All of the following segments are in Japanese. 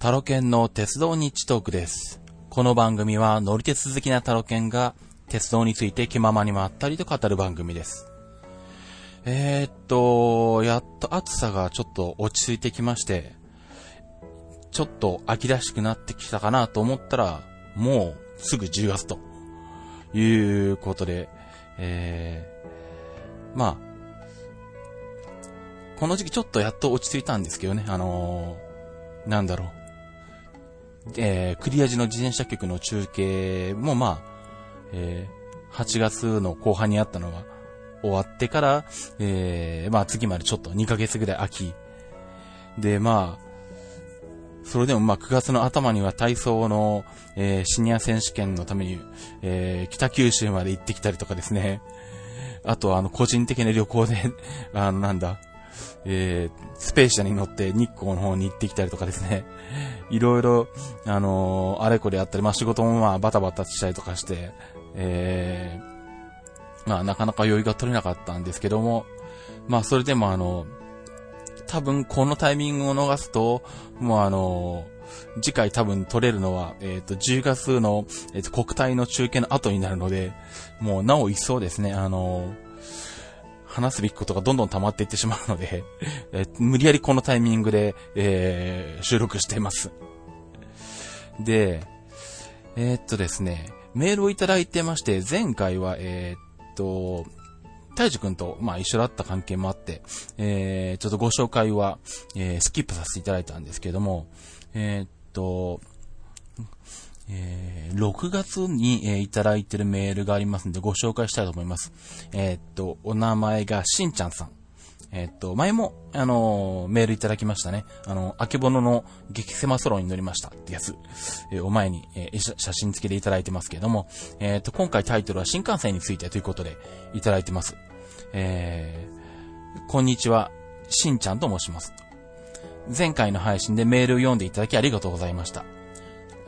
タロケンの鉄道日トークです。この番組は乗り鉄好きなタロケンが鉄道について気ままにまったりと語る番組です。えー、っと、やっと暑さがちょっと落ち着いてきまして、ちょっと秋らしくなってきたかなと思ったら、もうすぐ10月ということで、えー、まあ、この時期ちょっとやっと落ち着いたんですけどね、あのー、なんだろう。えー、クリア時の自転車局の中継もまあ、えー、8月の後半にあったのが終わってから、えー、まあ次までちょっと2ヶ月ぐらい秋。で、まあ、それでもまあ9月の頭には体操の、えー、シニア選手権のために、えー、北九州まで行ってきたりとかですね。あとはあの個人的な旅行で、あのなんだ、えー、スペーシャに乗って日光の方に行ってきたりとかですね。いろいろ、あのーあれこれやったり、まあ仕事もまあバタバタしたりとかして、えー、まあなかなか余裕が取れなかったんですけども、まあそれでもあの、多分このタイミングを逃すと、もうあの次回多分取れるのは、えっ、と、10月の、えっ、と、国体の中継の後になるので、もうなお一層ですね、あの話すべきことがどんどん溜まっていってしまうので、え無理やりこのタイミングで、えー収録しています。で、えーっとですね、メールをいただいてまして、前回は、えーっと、大樹くんと、まあ、一緒だった関係もあって、えー、ちょっとご紹介は、えースキップさせていただいたんですけども、えーっと、えー6月に、えーいただいてるメールがありますのでご紹介したいと思います。えーっと、お名前がしんちゃんさん。えーっと、前も、あのメールいただきましたね。あの、あけぼのの激狭ソロに乗りましたってやつ、えお前に、え写真付きでいただいてますけれども、えっと、今回タイトルは新幹線についてということでいただいてます。えー、こんにちは、しんちゃんと申します。前回の配信でメールを読んでいただきありがとうございました。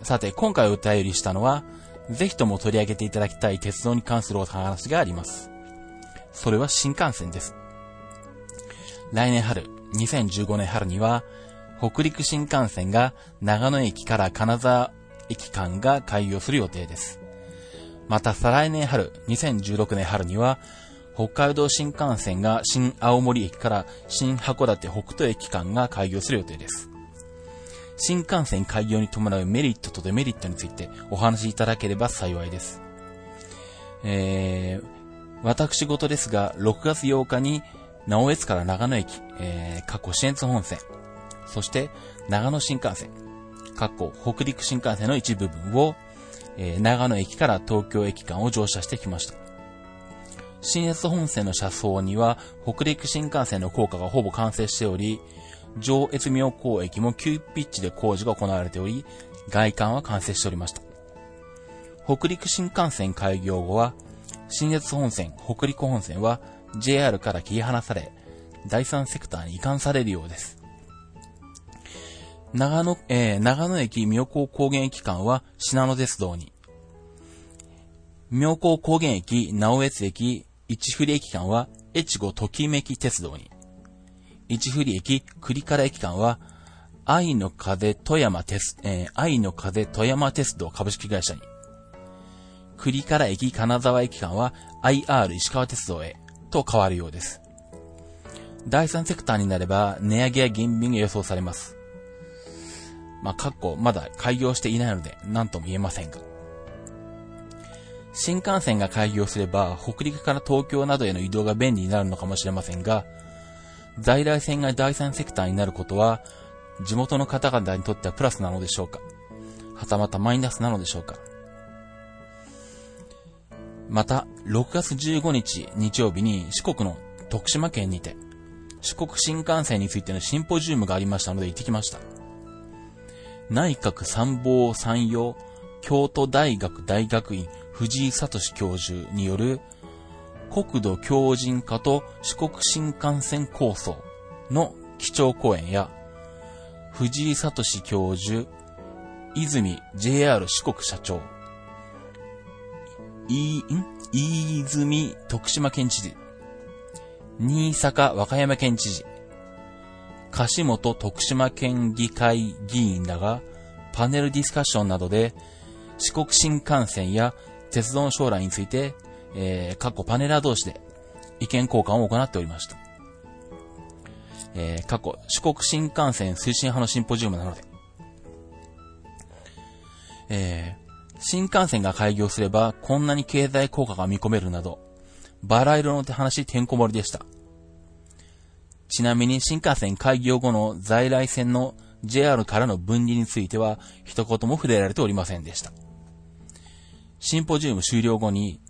さて、今回お便りしたのは、ぜひとも取り上げていただきたい鉄道に関するお話があります。それは新幹線です。来年春、2015年春には、北陸新幹線が長野駅から金沢駅間が開業する予定です。また再来年春、2016年春には、北海道新幹線が新青森駅から新函館北斗駅間が開業する予定です。新幹線開業に伴うメリットとデメリットについてお話しいただければ幸いです。えー、私事ですが、6月8日に、直江津から長野駅、えー、過去新越本線、そして長野新幹線、過去北陸新幹線の一部分を、えー長野駅から東京駅間を乗車してきました。新越本線の車窓には北陸新幹線の高架がほぼ完成しており、上越妙高駅も急ピッチで工事が行われており、外観は完成しておりました。北陸新幹線開業後は、新越本線、北陸本線は JR から切り離され、第三セクターに移管されるようです。長野、えー長野駅妙高高原駅間は信濃鉄道に、妙高高原駅直江津駅一振駅間は越後ときめき鉄道に、一振駅栗から駅間は愛の風富山鉄、えー愛の風富山鉄道株式会社に、栗から駅金沢駅間は IR 石川鉄道へと変わるようです。第三セクターになれば値上げや減便が予想されます。まあ、かっこまだ開業していないので何とも言えませんが。新幹線が開業すれば北陸から東京などへの移動が便利になるのかもしれませんが、在来線が第三セクターになることは地元の方々にとってはプラスなのでしょうか？はたまたマイナスなのでしょうか？また、6月15日日曜日に四国の徳島県にて、四国新幹線についてのシンポジウムがありましたので行ってきました。内閣参謀参用京都大学大学院藤井聡教授による国土強靭化と四国新幹線構想の基調講演や藤井聡教授、泉 JR 四国社長、い、ん？飯泉徳島県知事、新坂和歌山県知事、樫本徳島県議会議員らがパネルディスカッションなどで四国新幹線や鉄道の将来について、えー、過去パネラー同士で意見交換を行っておりました。えー、過去四国新幹線推進派のシンポジウムなので、えー、新幹線が開業すればこんなに経済効果が見込めるなど、バラ色の手話てんこ盛りでした。ちなみに新幹線開業後の在来線の JR からの分離については一言も触れられておりませんでした。シンポジウム終了後に、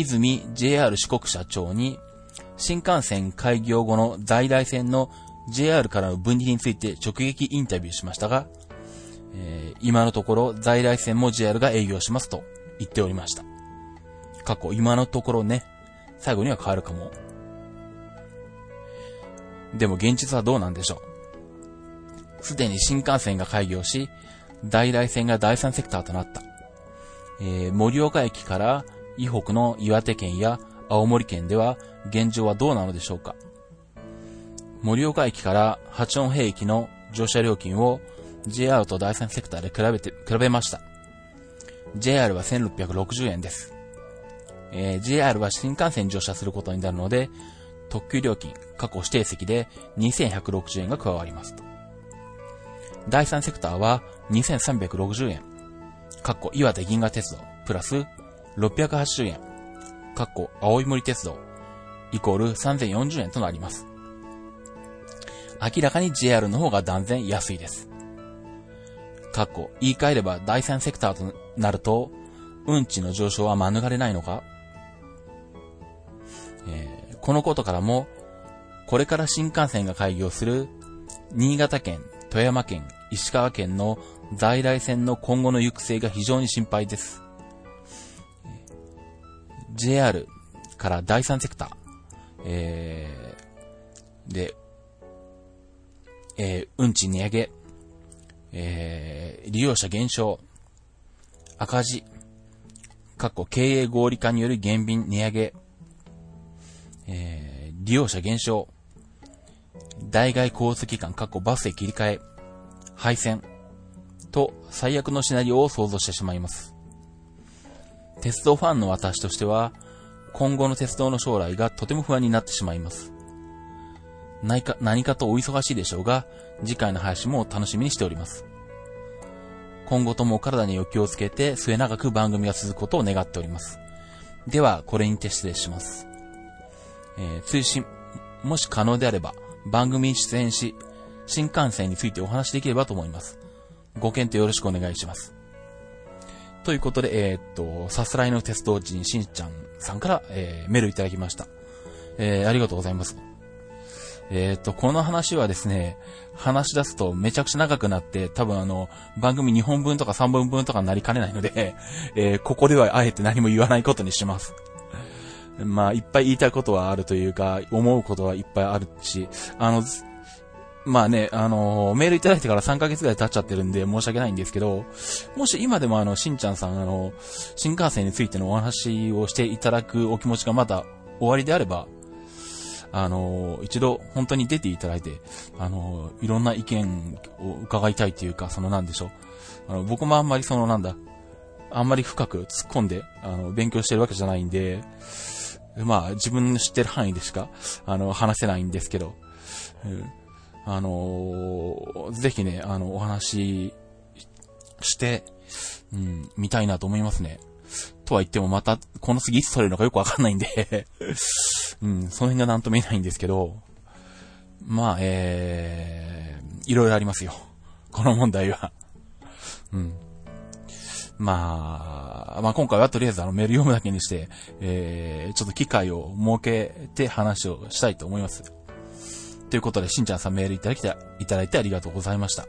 泉 JR 四国社長に新幹線開業後の在来線の JR からの分離について直撃インタビューしましたが、えー、今のところ在来線も JR が営業しますと言っておりました。過去、今のところね、最後には変わるかも。でも現実はどうなんでしょう。すでに新幹線が開業し、在来線が第三セクターとなった。えー、盛岡駅から以北の岩手県や青森県では現状はどうなのでしょうか。盛岡駅から八音平駅の乗車料金を JR と第三セクターで比べて、比べました。JR は1660円です。えー、JR は新幹線に乗車することになるので、特急料金、過去指定席で2160円が加わります第三セクターは2360円、過去岩手銀河鉄道、プラス680円、過去青い森鉄道、イコール3040円となります。明らかに JR の方が断然安いです。過去、言い換えれば第三セクターとなると、運賃の上昇は免れないのか？えー、このことからも、これから新幹線が開業する新潟県、富山県、石川県の在来線の今後の行く末が非常に心配です。JR から第三セクター、えー、で、えー、運賃値上げ、えー、利用者減少、赤字、過去経営合理化による減便値上げ、えー、利用者減少、代替交通機関、過去バスへ切り替え、廃線、と最悪のシナリオを想像してしまいます。鉄道ファンの私としては、今後の鉄道の将来がとても不安になってしまいます。何か、何かとお忙しいでしょうが、次回の配信も楽しみにしております。今後ともお体にお気をつけて末永く番組が続くことを願っております。では、これにて失礼します。えー、追伸、もし可能であれば、番組に出演し、新幹線についてお話しできればと思います。ご検討よろしくお願いします。ということで、えー、っと、さすらいの鉄道人しんちゃんさんから、えー、メールいただきました。えー、ありがとうございます。えっ、と、この話はですね、話し出すとめちゃくちゃ長くなって、多分あの、番組2本分とか3本分とかになりかねないので、えー、ここではあえて何も言わないことにします。まあ、いっぱい言いたいことはあるというか、思うことはいっぱいあるし、あの、まあね、あのー、メールいただいてから3ヶ月ぐらい経っちゃってるんで申し訳ないんですけど、もし今でもあの、しんちゃんさん、あの、新幹線についてのお話をしていただくお気持ちがまだ終わりであれば、あのー、一度本当に出ていただいて、あのー、いろんな意見を伺いたいというか、そのなんでしょう。あの、僕もあんまりそのなんだ、あんまり深く突っ込んで、あの、勉強してるわけじゃないんで、まあ、自分の知ってる範囲でしか、あの、話せないんですけど、うん、あのぜひね、あの、お話して、うん、見たいなと思いますね。とは言ってもまた、この次いつ取れるのかよくわかんないんで うん、その辺がなんとも言えないんですけど、まあ、えー、いろいろありますよ。この問題は。うん。まあ、まあ今回はとりあえずあのメール読むだけにして、えー、ちょっと機会を設けて話をしたいと思います。ということで、しんちゃんさんメールいただきた、いただいてありがとうございました。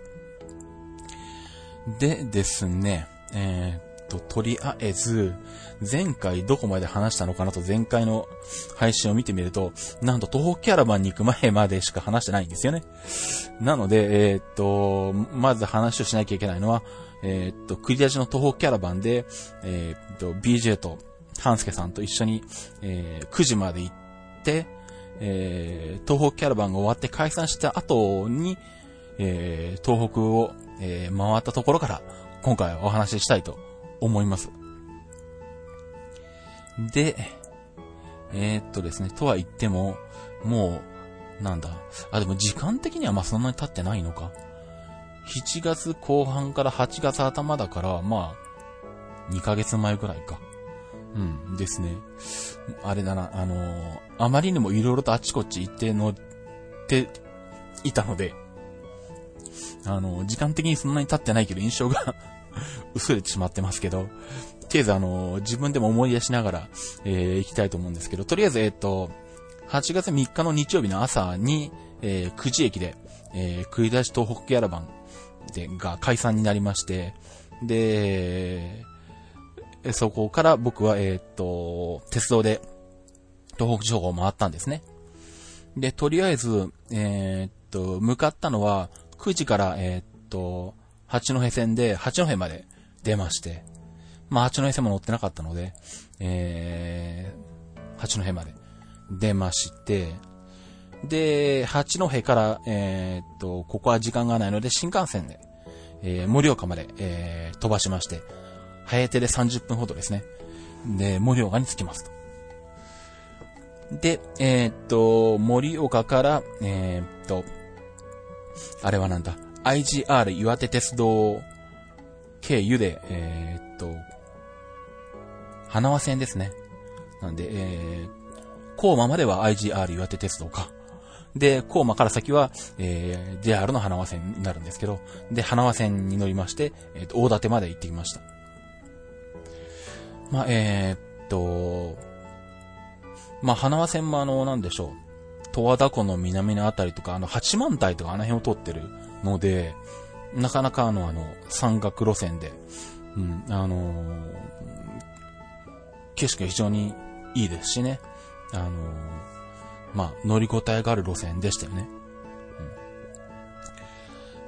でですね、えー、っと、とりあえず、前回どこまで話したのかなと前回の配信を見てみると、なんと東北キャラバンに行く前までしか話してないんですよね。なので、えー、っと、まず話をしなきゃいけないのは、えー、っと、クリアジの東北キャラバンで、え、っと、BJ と、ハンスケさんと一緒に、えー、9時まで行って、えー、東北キャラバンが終わって解散した後に、えー、東北を、えー、回ったところから、今回お話ししたいと思います。で、えー、っとですね、とは言っても、もう、なんだ。あ、でも時間的にはまそんなに経ってないのか。7月後半から8月頭だから、まあ、2ヶ月前ぐらいか。うん、ですね。あれだな、あのー、あまりにも色々とあちこち行って乗っていたので、あのー、時間的にそんなに経ってないけど印象が 薄れてしまってますけど、とりあえずあのー、自分でも思い出しながら、えー、行きたいと思うんですけど、とりあえず、えっ、と、8月3日の日曜日の朝に、えー、9時駅で、えー、繰り出し東北ギャラバンで、が解散になりまして、で、そこから僕は、え、っと、鉄道で東北地方を回ったんですね。で、とりあえず、え、っと、向かったのは、9時から、え、っと、八戸線で八戸まで出まして、まあ、八戸線も乗ってなかったので、えー、八戸まで出まして、で、八戸から、えー、っと、ここは時間がないので、新幹線で、えー、盛岡まで、えー、飛ばしまして、早手で30分ほどですね。で、盛岡に着きますと。で、えー、っと、盛岡から、えー、っと、あれはなんだ、IGR 岩手鉄道経由で、えー、っと、花輪線ですね。なんで、えー、高馬までは IGR 岩手鉄道か。で、高馬から先は、えー、JR の花輪線になるんですけど、で、花輪線に乗りまして、えっ、と、大館まで行ってきました。まあ、えー、っと、まあ、花輪線もあの、なんでしょう。十和田湖の南のあたりとか、あの、八幡平とかあの辺を通ってるので、なかなかあの、あの、山岳路線で、うん、あのー、景色が非常にいいですしね。あのー、まあ、乗り応えがある路線でしたよね。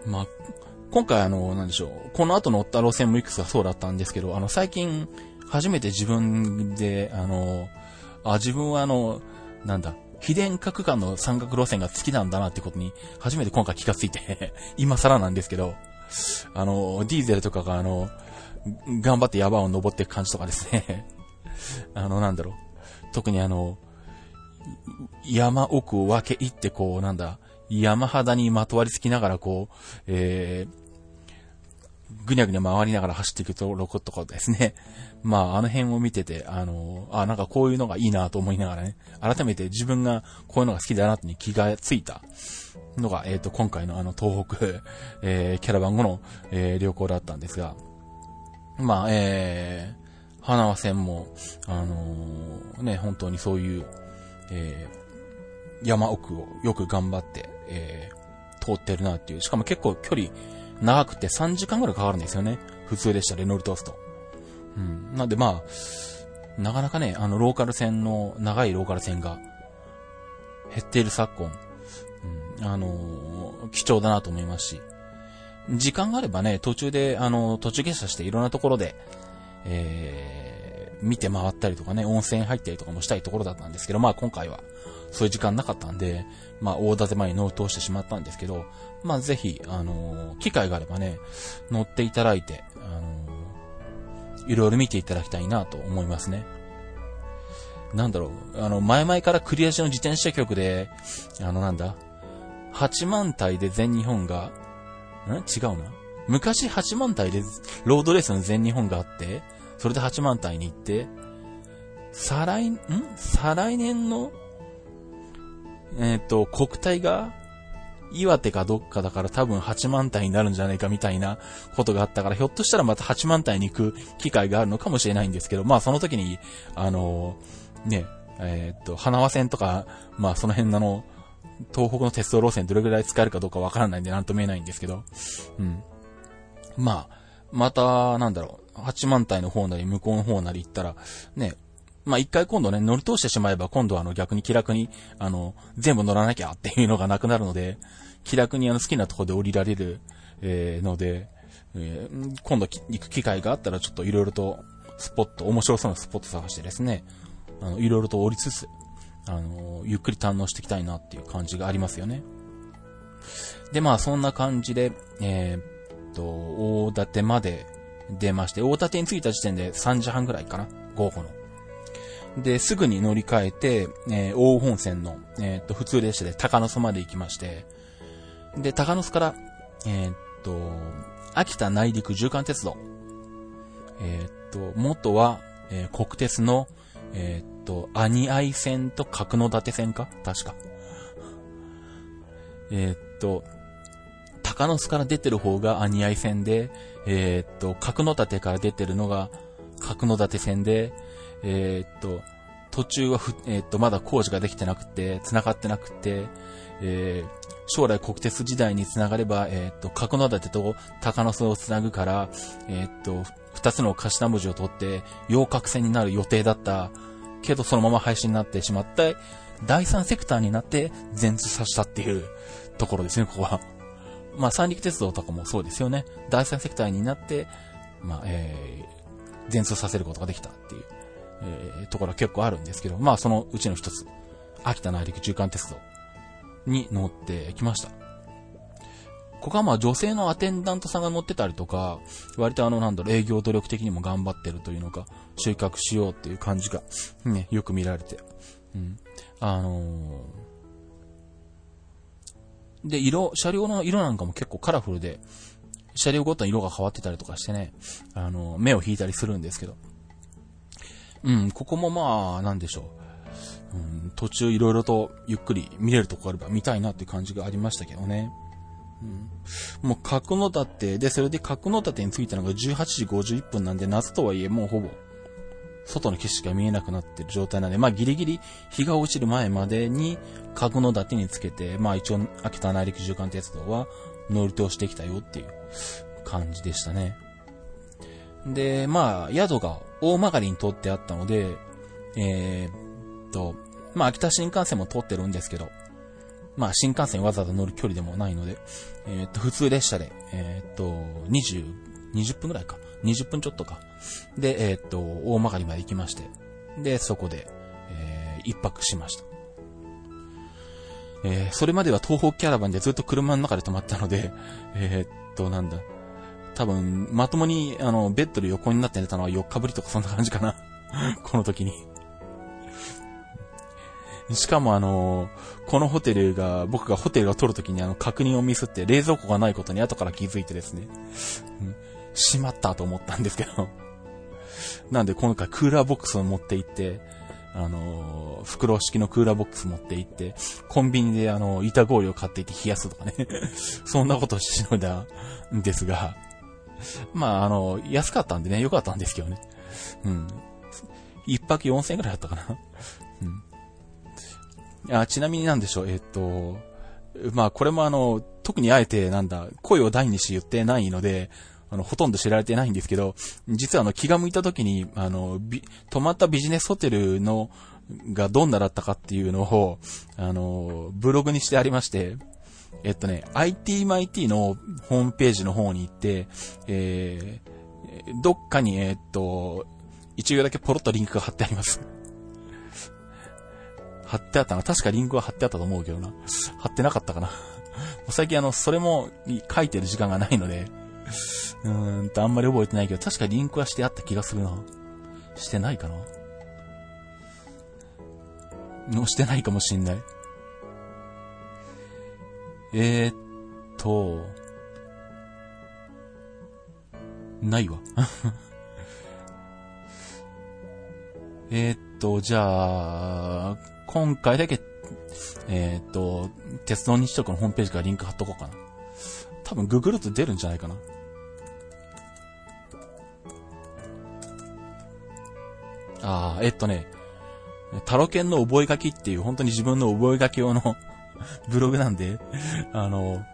うん、まあ、今回あの、なんでしょう。この後乗った路線もいくつかそうだったんですけど、あの、最近、初めて自分で、あの、あ、自分はあの、なんだ、秘伝区間の山岳路線が好きなんだなってことに、初めて今回気がついて 今更なんですけど、あの、ディーゼルとかがあの、頑張って山を登っていく感じとかですね あの、なんだろう。特にあの、山奥を分け入ってこう、なんだ、山肌にまとわりつきながらこう、えー、ぐにゃぐにゃ回りながら走っていくところとかですね。まあ、あの辺を見てて、あの、あ、なんかこういうのがいいなと思いながらね、改めて自分がこういうのが好きだなって気がついたのが、えっ、ー、と、今回のあの、東北、えー、キャラバン後の、えー、旅行だったんですが、まあ、えー、花輪線も、あのー、ね、本当にそういう、えー、山奥をよく頑張って、えー、通ってるなっていう、しかも結構距離、長くて3時間ぐらいかかるんですよね。普通でしたレノルトースト。うん。なんでまあ、なかなかね、あの、ローカル線の、長いローカル線が、減っている昨今、うん、あの、貴重だなと思いますし、時間があればね、途中で、あの、途中下車していろんなところで、えー、見て回ったりとかね、温泉入ったりとかもしたいところだったんですけど、まあ今回は、そういう時間なかったんで、まあ大建前に乗り通してしまったんですけど、まあぜひ、あの、機会があればね、乗っていただいて、いろいろ見ていただきたいなと思いますね。なんだろう、あの、前々からクリアしの自転車局で、あのなんだ、八幡平で全日本が、ん？違うな。昔八幡平でロードレースの全日本があって、それで八幡平に行って、再来、ん？再来年のえっ、ー、と、国体が岩手かどっかだから多分八幡平になるんじゃないかみたいなことがあったから、ひょっとしたらまた八幡平に行く機会があるのかもしれないんですけど、まあその時に、あのー、ね、えっ、と、花輪線とか、まあその辺の、東北の鉄道路線どれぐらい使えるかどうかわからないんでなんとも言えないんですけど、うん。まあ、また、なんだろう、八幡平の方なり向こうの方なり行ったら、ね、まあ、一回今度ね、乗り通してしまえば、今度はあの逆に気楽に、あの、全部乗らなきゃっていうのがなくなるので、気楽にあの好きなとこで降りられる、えー、ので、えー、今度行く機会があったらちょっと色々とスポット、面白そうなスポット探してですね、あの、色々と降りつつ、あの、ゆっくり堪能していきたいなっていう感じがありますよね。で、まあそんな感じで、えー、っと、大館まで出まして、大館に着いた時点で3時半ぐらいかな午後の。で、すぐに乗り換えて、えー、大本線の、えー、っと、普通列車で高野まで行きまして、で、高野から、えー、っと、秋田内陸縦貫鉄道。えっと、元は、え国鉄の、えっと、兄愛線と角館線か確か。えっと、高野から出てる方が兄愛線で、えっと、角館から出てるのが角館線で、えー、っと、途中はふ、えー、っと、まだ工事ができてなくて、繋がってなくて、えー、将来国鉄時代に繋がれば、えっと、角館と高野巣を繋ぐから、えっと、二つの頭文字を取って、洋角線になる予定だった、けどそのまま廃止になってしまった、第三セクターになって全通させたっていうところですね、ここは。まあ、三陸鉄道とかもそうですよね。第三セクターになって、まあ、えー、全通させることができたっていう。えー、ところは結構あるんですけど、まあそのうちの一つ、秋田内陸中間鉄道に乗ってきました。ここはまあ女性のアテンダントさんが乗ってたりとか、割とあのなんだろう、営業努力的にも頑張ってるというのか、収穫しようっていう感じが、ね、よく見られて。うん。あのー、で、色、車両の色なんかも結構カラフルで、車両ごとに色が変わってたりとかしてね、あのー、目を引いたりするんですけど、うん、ここもまあ、なんでしょう。うん、途中いろいろとゆっくり見れるとこあれば見たいなって感じがありましたけどね。うん、もう角の立で、それで角の立に着いたのが18時51分なんで、夏とはいえもうほぼ、外の景色が見えなくなってる状態なんで、まあギリギリ日が落ちる前までに角の立につけて、まあ一応秋田内陸縦貫鉄道は乗り通してきたよっていう感じでしたね。で、まあ宿が大曲りに通ってあったので、えー、っと、まあ、秋田新幹線も通ってるんですけど、まあ、新幹線わざわざ乗る距離でもないので、えー、っと、普通列車で、えー、っと、20、20分くらいか。20分ちょっとか。で、えっと、大曲りまで行きまして、で、そこで、えー、一泊しました。えー、それまでは東北キャラバンでずっと車の中で泊まったので、えー、っと、なんだ、多分、まともに、あの、ベッドで横になって寝たのは4日ぶりとかそんな感じかな。この時に。しかもあの、このホテルが、僕がホテルを取るときにあの、確認をミスって冷蔵庫がないことに後から気づいてですね、うん、しまったと思ったんですけど。なんで今回クーラーボックスを持って行って、あの、袋式のクーラーボックス持って行って、コンビニであの、板氷を買っていって冷やすとかね。そんなことをしのいだんですが、まあ、あの、安かったんでね、良かったんですけどね。うん。一泊4000円くらいだったかな。うん。あ、ちなみになんでしょう、えっと、まあ、これもあの、特にあえてなんだ、声を大にして言ってないので、あの、ほとんど知られてないんですけど、実はあの、気が向いた時に、あの、び、泊まったビジネスホテルの、がどんなだったかっていうのを、あの、ブログにしてありまして、えっとね、ITMIT のホームページの方に行って、えー、どっかに、えー、っと、一行だけポロッとリンクが貼ってあります。貼ってあったな。確かリンクは貼ってあったと思うけどな。貼ってなかったかな。最近あの、それも書いてる時間がないので、うーんと、あんまり覚えてないけど、確かリンクはしてあった気がするな。してないかなのしてないかもしんない。えー、っと、ないわ。えっと、じゃあ、今回だけ、えー、っと、鉄道日直のホームページからリンク貼っとこうかな。多分ググると出るんじゃないかな。ああ、えっとね、タロケンの覚書っていう本当に自分の覚書用のブログなんで、あの、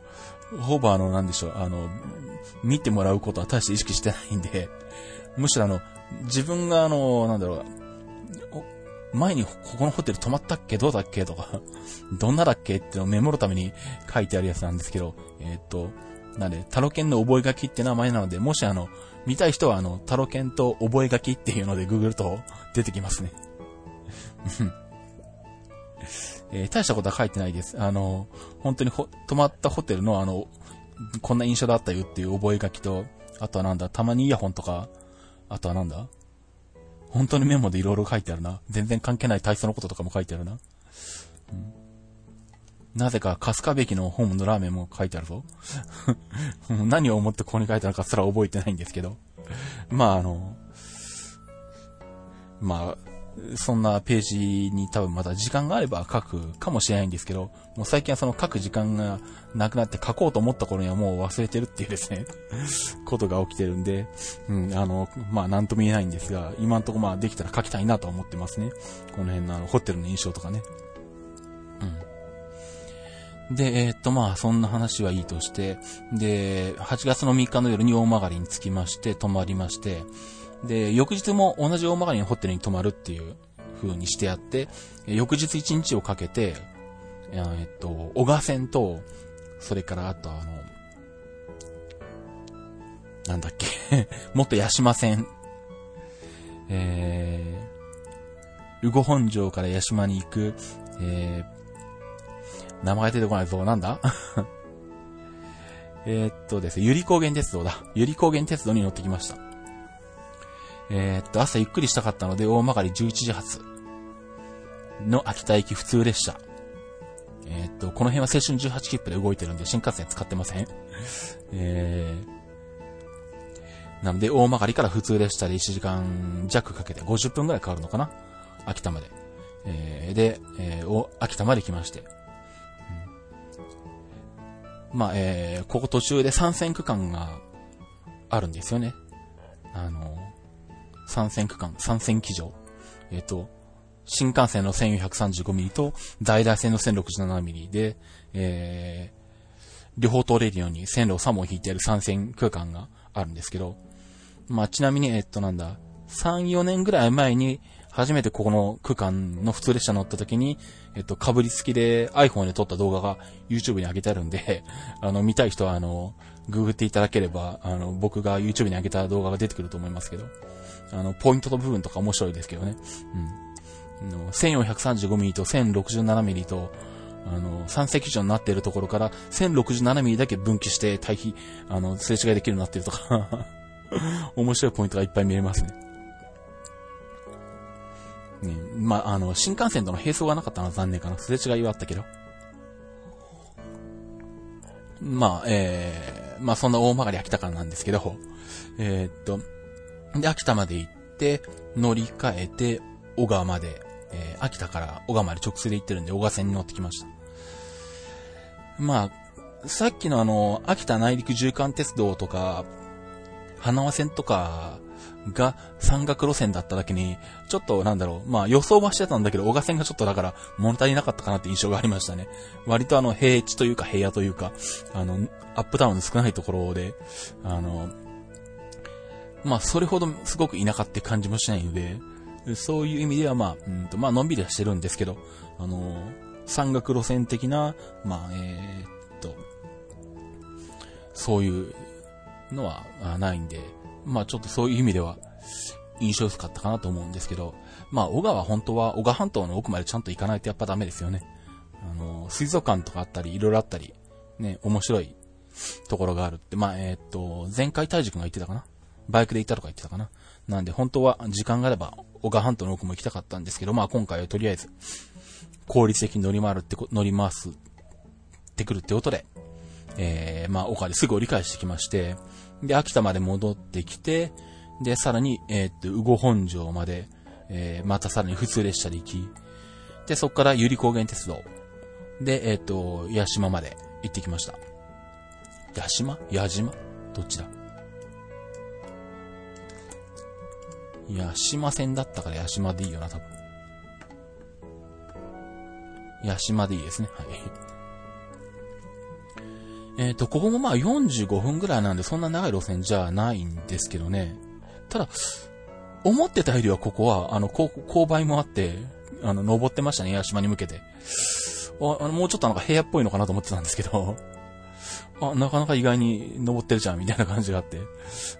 ほぼあの、なんでしょう、あの、見てもらうことは大して意識してないんで、むしろあの、自分があの、なんだろう、前にここのホテル泊まったっけ？どうだっけ？とか、どんなだっけ？ってのをメモるために書いてあるやつなんですけど、えー、っと、なんで、タロケンの覚書きって名前なので、もしあの、見たい人はあの、タロケンと覚書きっていうのでググると出てきますね。えー、大したことは書いてないです。あの、本当にほ、泊まったホテルのあの、こんな印象だったよっていう覚書きと、あとはなんだ、たまにイヤホンとか、あとはなんだ本当にメモでいろいろ書いてあるな。全然関係ない体操のこととかも書いてあるな。うん、なぜか、春日部駅のホームのラーメンも書いてあるぞ。何を思ってここに書いたのかすら覚えてないんですけど。まあ、あの、まあ、そんなページに多分また時間があれば書くかもしれないんですけど、もう最近はその書く時間がなくなって書こうと思った頃にはもう忘れてるっていうですね ことが起きてるんで、うん、あの、まあなんとも言えないんですが、今んとこまあできたら書きたいなと思ってますね。この辺のあの、ホテルの印象とかね。うん。で、えー、っと、まあ、そんな話はいいとして、で、8月の3日の夜に大曲に着きまして、泊まりまして、で、翌日も同じ大曲のホテルに泊まるっていう風にしてやって、翌日1日をかけて、えっと、小川線と、それからあとあの、なんだっけ もっと八島線、えー、宇後本城から八島に行く、えー、名前出てこないぞ、なんだ？えっとですね、ゆり高原鉄道だ。ゆり高原鉄道に乗ってきました。えー、っと、朝ゆっくりしたかったので、大曲り11時発の秋田駅普通列車。えー、っと、この辺は青春18切符で動いてるんで、新幹線使ってません。えー、なので、大曲りから普通列車で1時間弱かけて50分くらいかかるのかな？秋田まで。えー、で、えー、秋田まで来まして。うん、まあ、えー、ここ途中で参戦区間があるんですよね。あの、参戦区間、参戦機場。えっ、ー、と、新幹線の 1435mm と在来線の 1067mm で、えー、両方通れるように線路を3本引いている参戦区間があるんですけど、まあ、ちなみに、えっと、なんだ、3、4年ぐらい前に、初めてここの区間の普通列車乗った時に、えっと、被り付きで iPhone で撮った動画が YouTube に上げてあるんで、あの、見たい人は、あの、ググっていただければ、あの、僕が YouTube に上げた動画が出てくると思いますけど、あの、ポイントの部分とか面白いですけどね。うん。1435mm と 1067mm と、あの、3隻以上になっているところから、1067mm だけ分岐して対比、あの、すれ違いできるようになっているとか 面白いポイントがいっぱい見えますね。ね、まあ、あの、新幹線との並走がなかったのは残念かな。すれ違いはあったけど。まあ、えー、まあそんな大曲がり秋田からなんですけど、えー、っと、で、秋田まで行って、乗り換えて、小川まで、えー、秋田から小川まで直通で行ってるんで、小川線に乗ってきました。まあ、さっきのあの、秋田内陸縦貫鉄道とか、花輪線とかが山岳路線だっただけに、ちょっとなんだろう、まあ予想はしてたんだけど、小川線がちょっとだから物足りなかったかなって印象がありましたね。割とあの平地というか平野というか、あの、アップダウンの少ないところで、あの、まあ、それほどすごく田舎って感じもしないので、そういう意味では、まあ、うんと、まあ、のんびりはしてるんですけど、あの山岳路線的な、まあ、えー、っと、そういうのはないんで、まあ、ちょっとそういう意味では、印象薄かったかなと思うんですけど、まあ、小川本当は、小川半島の奥までちゃんと行かないとやっぱダメですよね。あの、水族館とかあったり、いろいろあったり、ね、面白いところがあるって、まあ、えー、っと、前回大樹君が言ってたかな。バイクで行ったとか言ってたかな。なんで本当は時間があれば、小川半島の奥も行きたかったんですけど、まあ今回はとりあえず、効率的に乗り回るってこ乗り回すってくるってことで、えー、まあ岡ですぐ折り返してきまして、で、秋田まで戻ってきて、で、さらに、えー、っと、宇後本城まで、えー、またさらに普通列車で行き、で、そこから百合高原鉄道、で、えー、っと、八島まで行ってきました。八島？八島？どっちだ？八島線だったから八島でいいよな、多分。八島でいいですね。はい。えっ、ー、と、ここもまあ45分ぐらいなんでそんな長い路線じゃないんですけどね。ただ、思ってたよりはここは、あの、勾配もあって、あの、登ってましたね、八島に向けて。ああのもうちょっとなんか部屋っぽいのかなと思ってたんですけど、あ、なかなか意外に登ってるじゃん、みたいな感じがあって、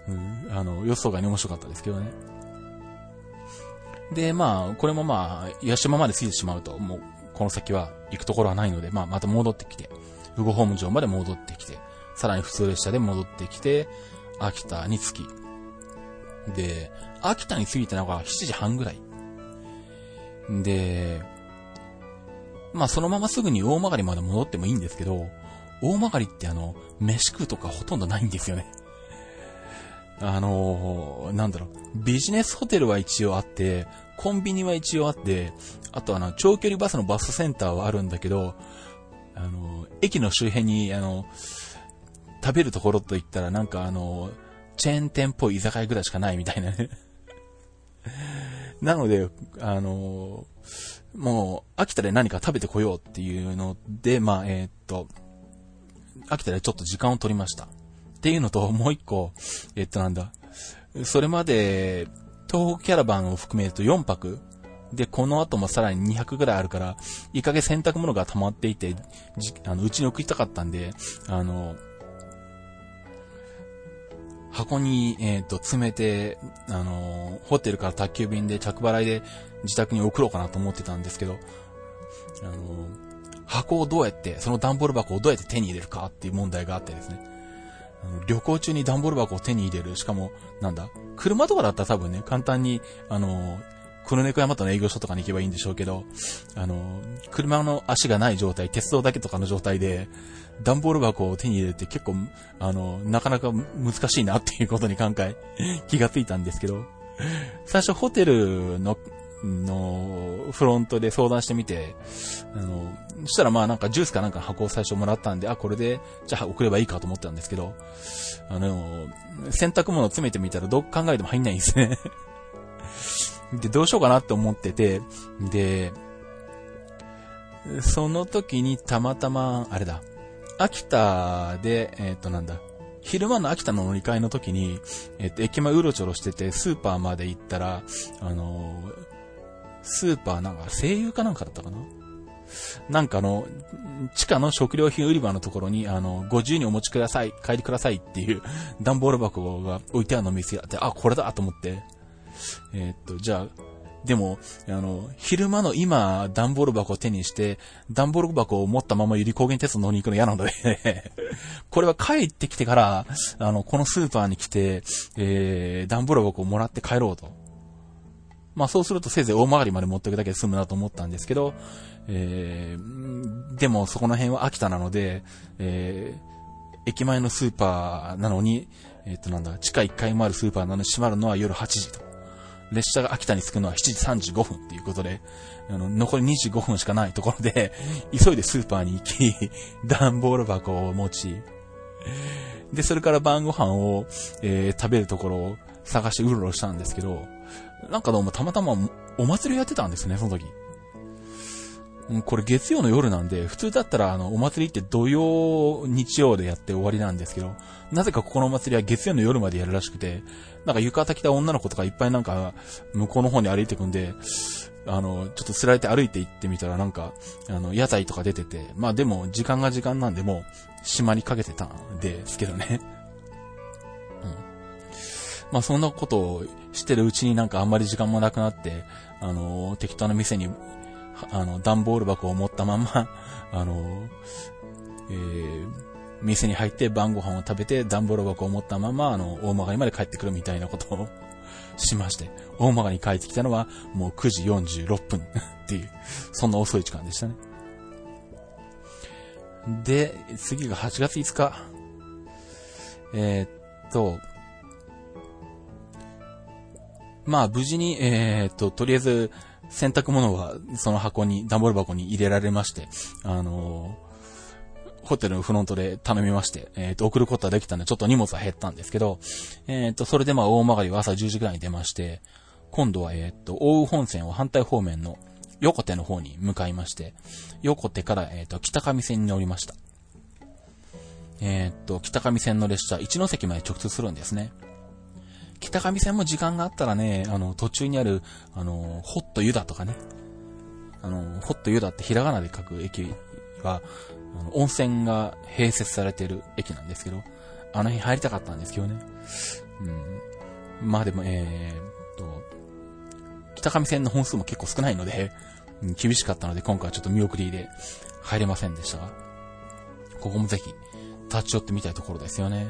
うん、あの、予想外に面白かったですけどね。で、まあ、これもまあ、八島まで過ぎてしまうと、もう、この先は行くところはないので、まあ、また戻ってきて、ウゴホーム城まで戻ってきて、さらに普通列車で戻ってきて、秋田に着き。で、秋田に着いたのが7時半ぐらい。で、まあそのまますぐに大曲まで戻ってもいいんですけど、大曲ってあの、飯食うとかほとんどないんですよね。あのー、なんだろう、ビジネスホテルは一応あって、コンビニは一応あって、あとあの、長距離バスのバスセンターはあるんだけど、あのー、駅の周辺に、あの、食べるところといったらなんかあの、チェーン店っぽい居酒屋ぐらいしかないみたいなね なので、あのもう、秋田で何か食べてこようっていうので、まあ、え、っと、秋田でちょっと時間を取りました。っていうのと、もう一個、えっとなんだ、それまで、東北キャラバンを含めると4泊で、この後もさらに200ぐらいあるから、いい加減洗濯物が溜まっていて、あの、うちに送りたかったんで、あの、箱に、えっ、ー、と、詰めて、あの、ホテルから宅急便で着払いで自宅に送ろうかなと思ってたんですけど、あの、箱をどうやって、その段ボール箱をどうやって手に入れるかっていう問題があってですね。旅行中に段ボール箱を手に入れる。しかも、なんだ、車とかだったら多分ね、簡単に、あの、黒猫山との営業所とかに行けばいいんでしょうけど、あの、車の足がない状態、鉄道だけとかの状態で、段ボール箱を手に入れて結構、あの、なかなか難しいなっていうことに考え、気がついたんですけど、最初ホテルの、の、フロントで相談してみて、あの、そしたらまあなんかジュースかなんか箱を最初もらったんで、あ、これで、じゃあ送ればいいかと思ったんですけど、あの、洗濯物詰めてみたらどう考えても入んないんですね。で、どうしようかなって思ってて、で、その時にたまたま、あれだ、秋田で、えっ、ー、となんだ、昼間の秋田の乗り換えの時に、えっ、ー、と、駅前うろちょろしてて、スーパーまで行ったら、あの、スーパーなんか、声優かなんかだったかななんかあの、地下の食料品売り場のところに、あの、ご自由にお持ちください、帰りくださいっていう段ボール箱が置いてあるのを見つけて、あ、これだと思って、えー、っと、じゃあ、でも、あの、昼間の今、段ボール箱を手にして、段ボール箱を持ったままゆり高原鉄道乗りに行くの嫌なので これは帰ってきてから、あの、このスーパーに来て、えー、段ボール箱をもらって帰ろうと。まあそうするとせいぜい大曲りまで持っていくだけで済むなと思ったんですけど、えー、でもそこの辺は秋田なので、えー、駅前のスーパーなのに、えっ、となんだ、地下1階もあるスーパーなのに閉まるのは夜8時と。列車が秋田に着くのは7時35分っていうことで、あの、残り25分しかないところで、急いでスーパーに行き、段ボール箱を持ち、で、それから晩ご飯を、えー、食べるところを探してうろうろしたんですけど、なんかどうもたまたまお祭りやってたんですね、その時。これ月曜の夜なんで、普通だったらあの、お祭りって土曜、日曜でやって終わりなんですけど、なぜかここのお祭りは月曜の夜までやるらしくて、なんか浴衣着た女の子とかいっぱいなんか、向こうの方に歩いてくんで、あの、ちょっと釣られて歩いて行ってみたらなんか、あの、屋台とか出てて、まあでも時間が時間なんでもう、閉まりかけてたんですけどね。うん。まあそんなことをしてるうちになんかあんまり時間もなくなって、あの、適当な店にあの、段ボール箱を持ったまま、あの、えー、店に入って晩ご飯を食べて段ボール箱を持ったまま、あの、大曲まで帰ってくるみたいなことを しまして、大曲に帰ってきたのはもう9時46分 っていう、そんな遅い時間でしたね。で、次が8月5日。えー、っと、まあ無事に、えー、っと、とりあえず、洗濯物はその箱に、段ボール箱に入れられまして、あの、ホテルのフロントで頼みまして、えっ、ー、と、送ることはできたんで、ちょっと荷物は減ったんですけど、えっ、ー、と、それでまあ、大曲りは朝10時ぐらいに出まして、今度は、えっ、と、大羽本線を反対方面の横手の方に向かいまして、横手から、えっ、と、北上線に乗りました。えっと、北上線の列車、一ノ関まで直通するんですね。北上線も時間があったらね、あの、途中にある、あの、ホットユダとかね、あの、ホットユダってひらがなで書く駅は、あの温泉が併設されてる駅なんですけど、あの辺入りたかったんですけどね。うん。まあでも、えー、と、北上線の本数も結構少ないので、うん厳しかったので、今回はちょっと見送りで入れませんでしたが、ここもぜひ、立ち寄ってみたいところですよね。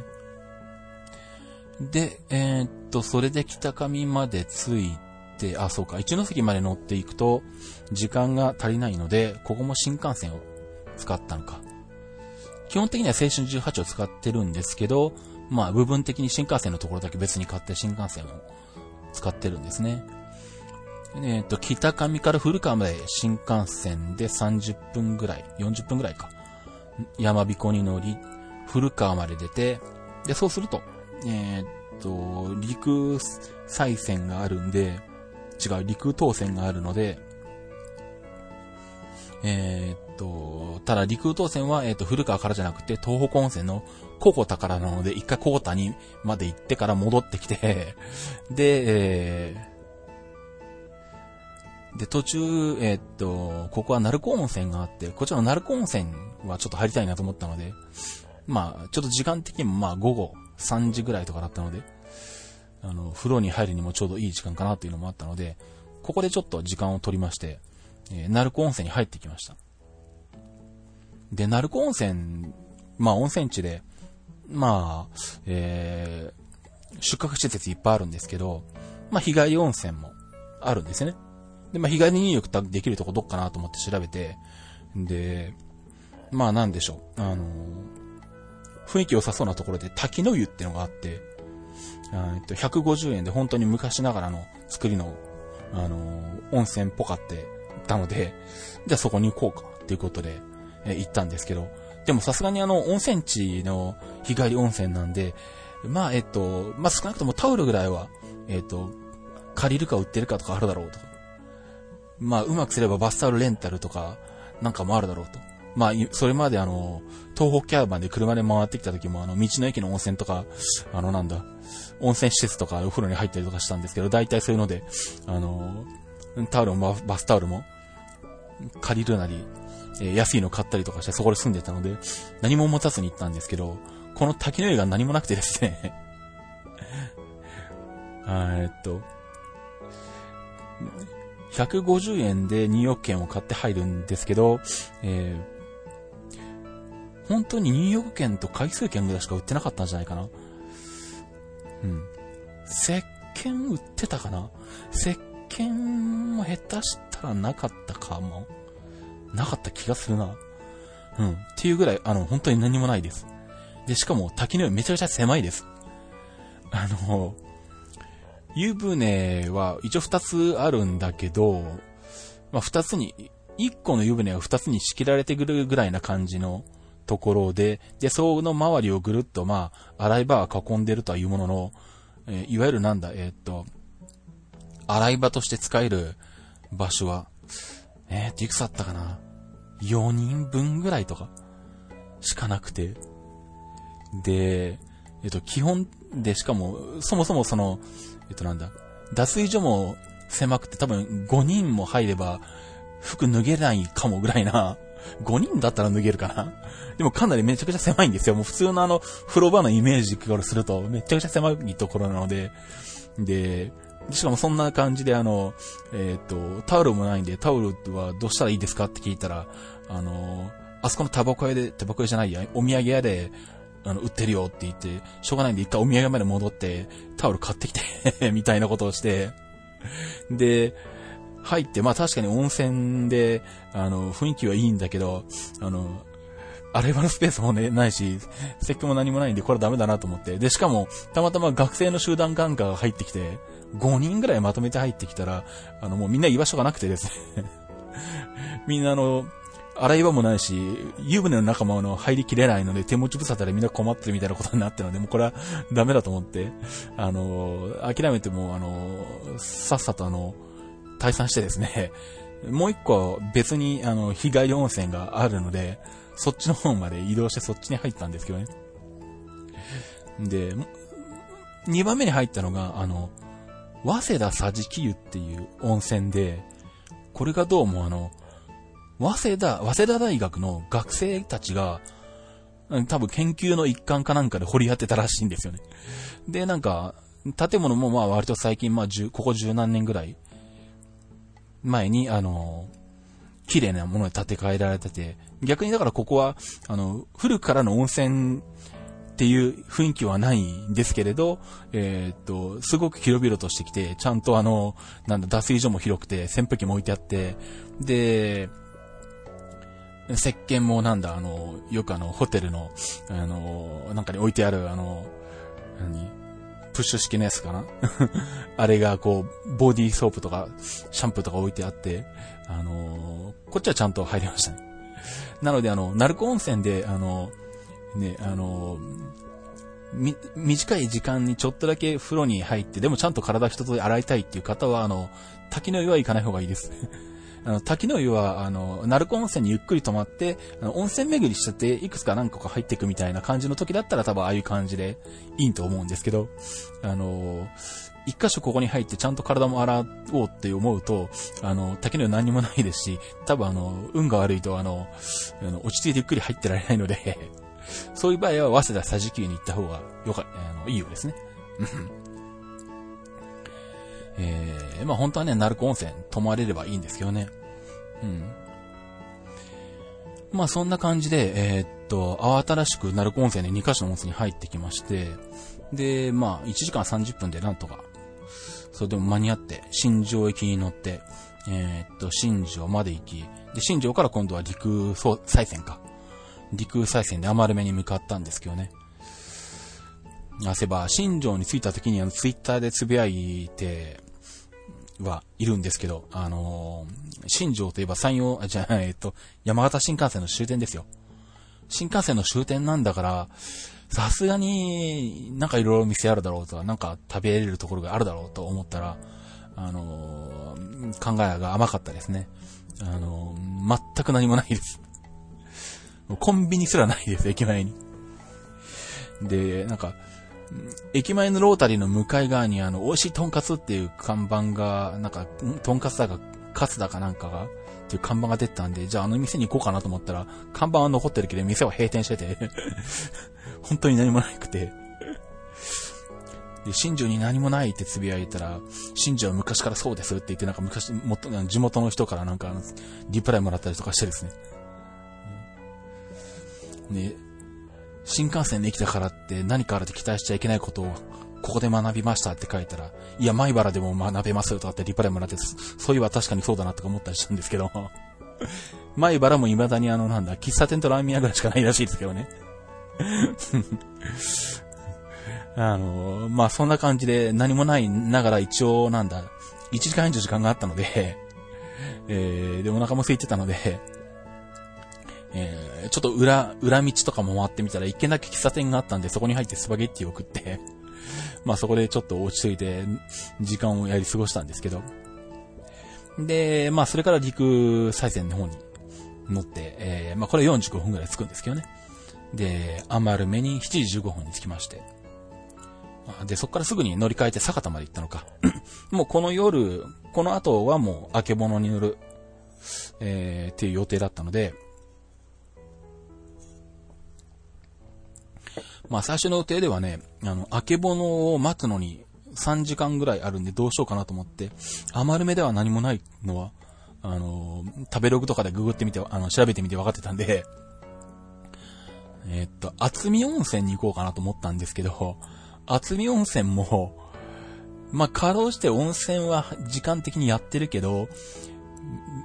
で、えーっと、それで北上まで着いて、あ、そうか、一ノ関まで乗っていくと、時間が足りないので、ここも新幹線を使ったのか。基本的には青春18を使ってるんですけど、まあ、部分的に新幹線のところだけ別に買って新幹線を使ってるんですね。えっ、と、北上から古川まで新幹線で30分ぐらい、40分ぐらいか。山彦に乗り、古川まで出て、で、そうすると、えっ、と、陸再線があるんで、違う、陸東線があるので、えーっと、ただ陸東線は、えーっと、古川からじゃなくて、東北温泉のココタからなので、一回ココタにまで行ってから戻ってきて、で、えーで、途中、えーっと、ここは鳴子温泉があって、こちらの鳴子温泉はちょっと入りたいなと思ったので、まあ、ちょっと時間的にもまあ午後3時ぐらいとかだったので、あの、風呂に入るにもちょうどいい時間かなっていうのもあったので、ここでちょっと時間を取りまして、えー、鳴子温泉に入ってきました。で、鳴子温泉、まあ温泉地で、まあ、えー、宿泊施設いっぱいあるんですけど、まあ日帰り温泉もあるんですね。で、まあ日帰り入浴できるとこどっかなと思って調べて、で、まあなんでしょう、あのー雰囲気良さそうなところで滝の湯ってのがあって、えっと、150円で本当に昔ながらの作りの、あのー温泉っぽかってたので、じゃあそこに行こうかっていうことで、えー行ったんですけど、でもさすがにあの、温泉地の日帰り温泉なんで、まあ、えっと、まあ少なくともタオルぐらいは、えっと、借りるか売ってるかとかあるだろうとか。まあ、うまくすればバスタオルレンタルとか、なんかもあるだろうと。まあ、それまであの、東北キャラバンで車で回ってきた時も、あの、道の駅の温泉とか、あの、なんだ、温泉施設とかお風呂に入ったりとかしたんですけど、大体そういうので、あの、タオルもバスタオルも、借りるなり、え安いの買ったりとかしてそこで住んでたので、何も持たずに行ったんですけど、この滝の湯が何もなくてですね。えっと、150円で入浴券を買って入るんですけど、えー本当に入浴券と回数券ぐらいしか売ってなかったんじゃないかな。うん。石鹸売ってたかな？石鹸も下手したらなかったかも。なかった気がするな。うん。っていうぐらい、あの、本当に何もないです。で、しかも滝の湯めちゃくちゃ狭いです。あの、湯船は一応二つあるんだけど、まあ、二つに、一個の湯船は二つに仕切られてくるぐらいな感じのところで、で、その周りをぐるっと、まあ、洗い場は囲んでるとはいうものの、えーいわゆるなんだ、えーっと、洗い場として使える場所は、えーっと、いくつあったかな ?4 人分ぐらいとか、しかなくて。で、えっと、基本で、しかも、そもそもその、えっとなんだ、脱衣所も狭くて多分5人も入れば服脱げないかもぐらいな、5人だったら脱げるかな？でもかなりめちゃくちゃ狭いんですよ。もう普通のあの、風呂場のイメージからするとめちゃくちゃ狭いところなので、で、しかもそんな感じであの、えっ、と、タオルもないんで、タオルはどうしたらいいですかって聞いたら、あの、あそこのタバコ屋で、タバコ屋じゃないや、お土産屋で、あの、売ってるよって言って、しょうがないんで一回お土産まで戻って、タオル買ってきて みたいなことをして、で、入って、まあ確かに温泉で、あの、雰囲気はいいんだけど、あの、洗い場のスペースもね、ないし、石鹸も何もないんで、これはダメだなと思って。で、しかも、たまたま学生の集団眼科が入ってきて、5人ぐらいまとめて入ってきたら、あの、もうみんな居場所がなくてですね。みんなあの、洗い場もないし、湯船の中もあの、入りきれないので、手持ち無沙汰でみんな困ってるみたいなことになってるので、もうこれはダメだと思って、あの、諦めても、あの、さっさとあの、退散してですね、もう一個別にあの、日帰り温泉があるので、そっちの方まで移動してそっちに入ったんですけどね。で、二番目に入ったのが、あの、早稲田桟敷湯っていう温泉で、これがどうもあの、早稲田、早稲田大学の学生たちが、多分研究の一環かなんかで掘り当てたらしいんですよね。で、なんか、建物もまあ割と最近、まあ十、ここ十何年ぐらい前に、あの、綺麗なもので建て替えられてて、逆にだからここは、あの、古くからの温泉っていう雰囲気はないんですけれど、えー、っと、すごく広々としてきて、ちゃんとあの、なんだ、脱水所も広くて、扇風機も置いてあって、で、石鹸もなんだ、あの、よくあの、ホテルの、あの、なんかに置いてある、あの、何？プッシュ式のやつかな？あれがこう、ボディーソープとか、シャンプーとか置いてあって、あのー、こっちはちゃんと入りましたね。なので、あの、鳴子温泉で、あの、ね、あの、み、短い時間にちょっとだけ風呂に入って、でもちゃんと体一つで洗いたいっていう方は、あの、滝の湯は行かない方がいいです。あの、滝の湯は、あの、鳴子温泉にゆっくり泊まって、あの温泉巡りしちゃって、いくつか何個か入っていくみたいな感じの時だったら多分ああいう感じでいいと思うんですけど、あの、一箇所ここに入ってちゃんと体も洗おうって思うと、あの、滝の湯何にもないですし、多分あの、運が悪いとあの、あの落ち着いてゆっくり入ってられないので そういう場合は、早稲田佐治急に行った方がよか、あの、いいようですね。えー、まあ本当はね、鳴子温泉泊まれればいいんですけどね。うん。まあそんな感じで、えー、っと、慌ただしく鳴子温泉で2カ所の温泉に入ってきまして、で、まあ1時間30分でなんとか、それでも間に合って、新庄駅に乗って、えー、っと、新庄まで行き、で、新庄から今度は陸再線か。陸再線で余る目に向かったんですけどね。あせば、新庄に着いた時にあの、ツイッターでつぶやいて、はいるんですけど、あのー、新庄といえば山陽、あ、じゃあ、えっと、山形新幹線の終点ですよ。新幹線の終点なんだから、さすがになんかいろいろ店あるだろうとか、なんか食べれるところがあるだろうと思ったら、あのー、考えが甘かったですね。あのー、全く何もないです。コンビニすらないです、駅前に。で、なんか、駅前のロータリーの向かい側にあの、美味しいトンカツっていう看板が、なんか、トンカツだか、カツだかなんかが、っていう看板が出てたんで、じゃああの店に行こうかなと思ったら、看板は残ってるけど、店は閉店してて 本当に何もなくてで、新庄に何もないってつぶやいたら、新庄は昔からそうですって言って、なんか昔、もっと地元の人からなんか、リプライもらったりとかしてですね。ね、新幹線で来たからって何かあると期待しちゃいけないことをここで学びましたって書いたら、いや、前原でも学べますよとかってリプライもらって、そういえば確かにそうだなとか思ったりしたんですけど、前原も未だにあの、なんだ、喫茶店とラーメン屋ぐらいしかないらしいですけどね。あの、まあ、そんな感じで何もないながら一応なんだ、1時間以上時間があったので、えー、で、お腹も空いてたので、えー、ちょっと裏、裏道とかも回ってみたら一軒だけ喫茶店があったんで、そこに入ってスパゲッティを食って まあそこでちょっと落ち着いて、時間をやり過ごしたんですけど。で、まあそれから陸再線の方に乗って、えー、まあこれ45分くらい着くんですけどね。で、余る目に7時15分に着きまして。で、そこからすぐに乗り換えて酒田まで行ったのか。もうこの夜、この後はもう、あけぼのに乗る、えー、っていう予定だったので、まあ最初の予定ではね、あの、あけぼのを待つのに3時間ぐらいあるんでどうしようかなと思って、余る目では何もないのは、あの、食べログとかでググってみて、あの、調べてみて分かってたんで、え、っと、厚見温泉に行こうかなと思ったんですけど、厚見温泉も、まあ、かろうして温泉は時間的にやってるけど、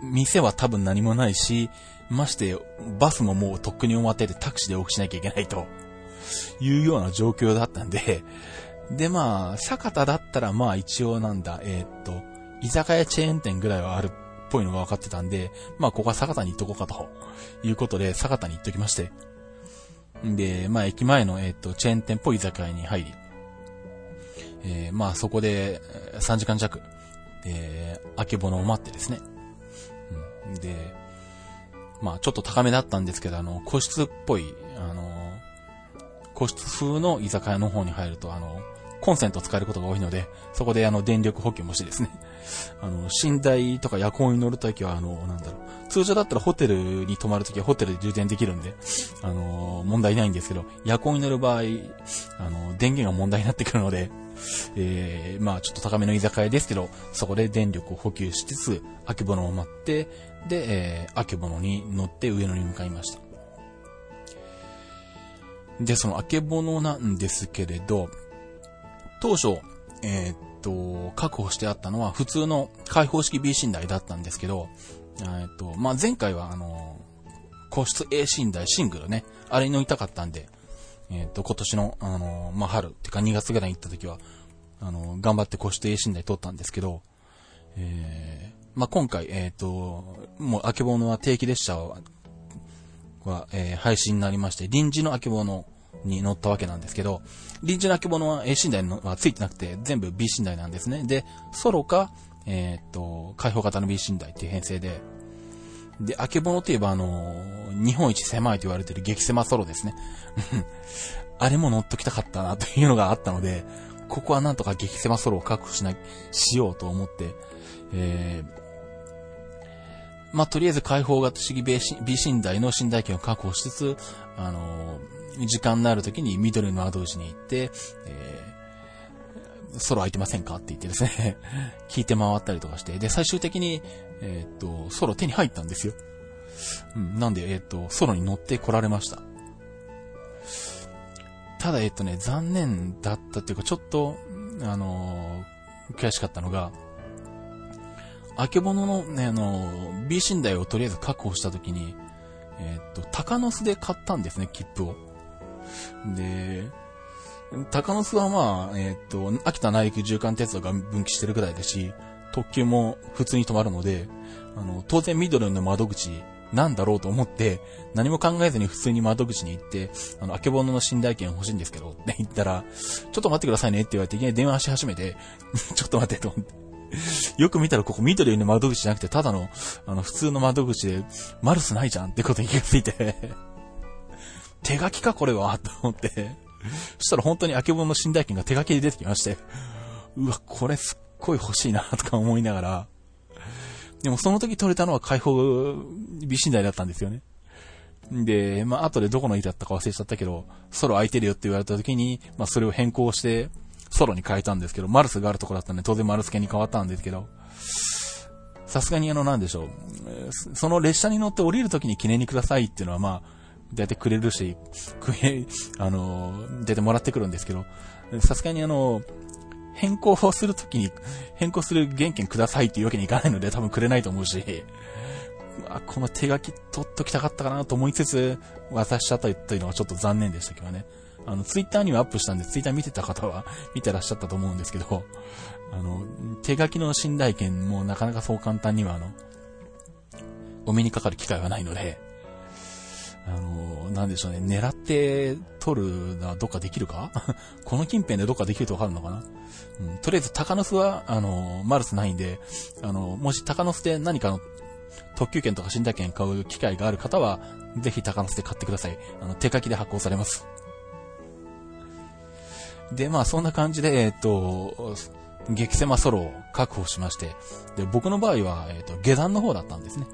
店は多分何もないし、まして、バスももうとっくに終わっててタクシーで往復しなきゃいけないと。いうような状況だったんで、で、まあ、酒田だったらまあ一応なんだ、えー、っと、居酒屋チェーン店ぐらいはあるっぽいのが分かってたんで、まあここは酒田に行っとこうかということで、酒田に行っときまして。で、まあ駅前の、えー、っと、チェーン店っぽい居酒屋に入り、えー、まあそこで3時間弱、えー、あけぼのを待ってですね。うん、で、まあちょっと高めだったんですけど、あの、個室っぽい、個室風の居酒屋の方に入ると、あの、コンセント使えることが多いので、そこであの、電力補給もしてですね、あの、寝台とか夜行に乗るときは、あの、なんだろう、通常だったらホテルに泊まるときはホテルで充電できるんで、あの、問題ないんですけど、夜行に乗る場合、あの、電源が問題になってくるので、えー、まあちょっと高めの居酒屋ですけど、そこで電力を補給しつつ、あけぼのを待って、で、えー、あけぼのに乗って上野に向かいました。で、そのあけぼのなんですけれど、当初、えー、っと、確保してあったのは普通の開放式 B 寝台だったんですけど、えっと、まあ、前回はあの、個室 A 寝台シングルね、あれに乗りたかったんで、えっと、今年の、あの、まあ、春、ってか2月ぐらいに行った時は、あの、頑張って個室 A 寝台取ったんですけど、えー、まあ、今回、えっ、と、もう、あけぼのは定期列車は、はえー、廃止になりまして、臨時のあけぼのに乗ったわけなんですけど、臨時のあけぼのは A 寝台のはついてなくて、全部 B 寝台なんですね。で、ソロか、えっ、と、開放型の B 寝台っていう編成で、で、あけぼのといえばあの日本一狭いと言われてる激狭ソロですね。あれも乗っときたかったなというのがあったので、ここはなんとか激狭ソロを確保しない、しようと思って、えー、まあ、とりあえず開放型主義 B 寝台の寝台券を確保しつつ、あのー、時間のある時に緑の窓口に行って、えー、ソロ空いてませんかって言ってですね 聞いて回ったりとかして、で、最終的に、えっと、ソロ手に入ったんですよ。うん、なんで、えっと、ソロに乗って来られました。ただ、えっとね、残念だったっていうか、ちょっと、あのー、悔しかったのが、あけぼののね、あの、B 寝台をとりあえず確保したときに、えっ、と、鷹の巣で買ったんですね、切符を。で、鷹の巣はまあ、えっ、と、秋田内陸縦貫鉄道が分岐してるぐらいだし、特急も普通に止まるので、あの、当然緑の窓口なんだろうと思って、何も考えずに普通に窓口に行って、あの、あけぼのの寝台券欲しいんですけど、って言ったら、ちょっと待ってくださいねって言われて、いきなり電話し始めて、ちょっと待ってと思って。よく見たらここ緑の窓口じゃなくて、ただの、あの、普通の窓口で、マルスないじゃんってことに気がついて。手書きかこれはと思って。そしたら本当にあけぼのの寝台券が手書きで出てきまして、うわ、これすっごい欲しいなとか思いながら、でもその時取れたのは解放美寝台だったんですよね。で、まあ、後でどこの家だったか忘れちゃったけど、ソロ空いてるよって言われた時に、まあ、それを変更して、ソロに変えたんですけど、マルスがあるとこだったんで、当然マルス系に変わったんですけど、さすがにあの、なんでしょう。その列車に乗って降りるときに記念にくださいっていうのは、まあ、だいたいくれるし、くれ、あの、出てもらってくるんですけど、さすがにあの、変更をするときに、変更する原件くださいっていうわけにいかないので、多分くれないと思うし、あ、この手書き取っときたかったかなと思いつつ、渡しちゃったというのはちょっと残念でしたけどね。あの、ツイッターにはアップしたんで、ツイッター見てた方は 見てらっしゃったと思うんですけど、あの、手書きの信頼権もなかなかそう簡単にはあの、お目にかかる機会はないので、あの、なんでしょうね、狙って取るのはどっかできるか？この近辺でどっかできるとわかるのかな？うん、とりあえず、高野巣は、あの、マルスないんで、あの、もし高野巣で何かの特急券とか寝台券買う機会がある方は、ぜひ高野巣で買ってください。あの、手書きで発行されます。で、まあそんな感じで、えっ、と、激狭ソロを確保しまして、で、僕の場合は、えっ、と、下段の方だったんですね。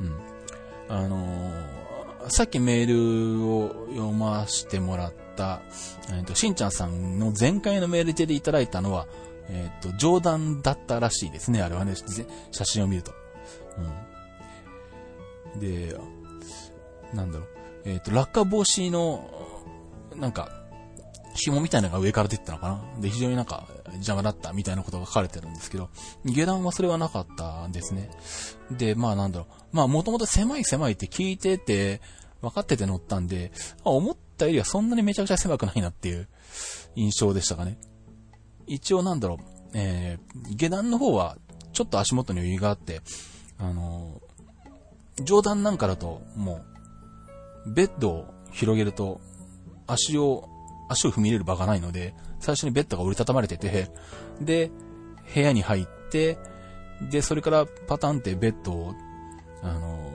うん。あのー、さっきメールを読ませてもらった、えっ、と、しんちゃんさんの前回のメールでいただいたのは、えっ、と、冗談だったらしいですね、あれはね、写真を見ると。うん。で、なんだろう、えっ、と、落下防止の、なんか、紐みたいなのが上から出てたのかな？で、非常になんか邪魔だったみたいなことが書かれてるんですけど、下段はそれはなかったんですね。で、まあなんだろう。まあもともと狭い狭いって聞いてて、分かってて乗ったんで、思ったよりはそんなにめちゃくちゃ狭くないなっていう印象でしたかね。一応なんだろう、えー、下段の方はちょっと足元に余裕があって、あのー、上段なんかだともう、ベッドを広げると足を足を踏み入れる場がないので、最初にベッドが折りたたまれてて、で、部屋に入って、で、それからパタンってベッドを、あの、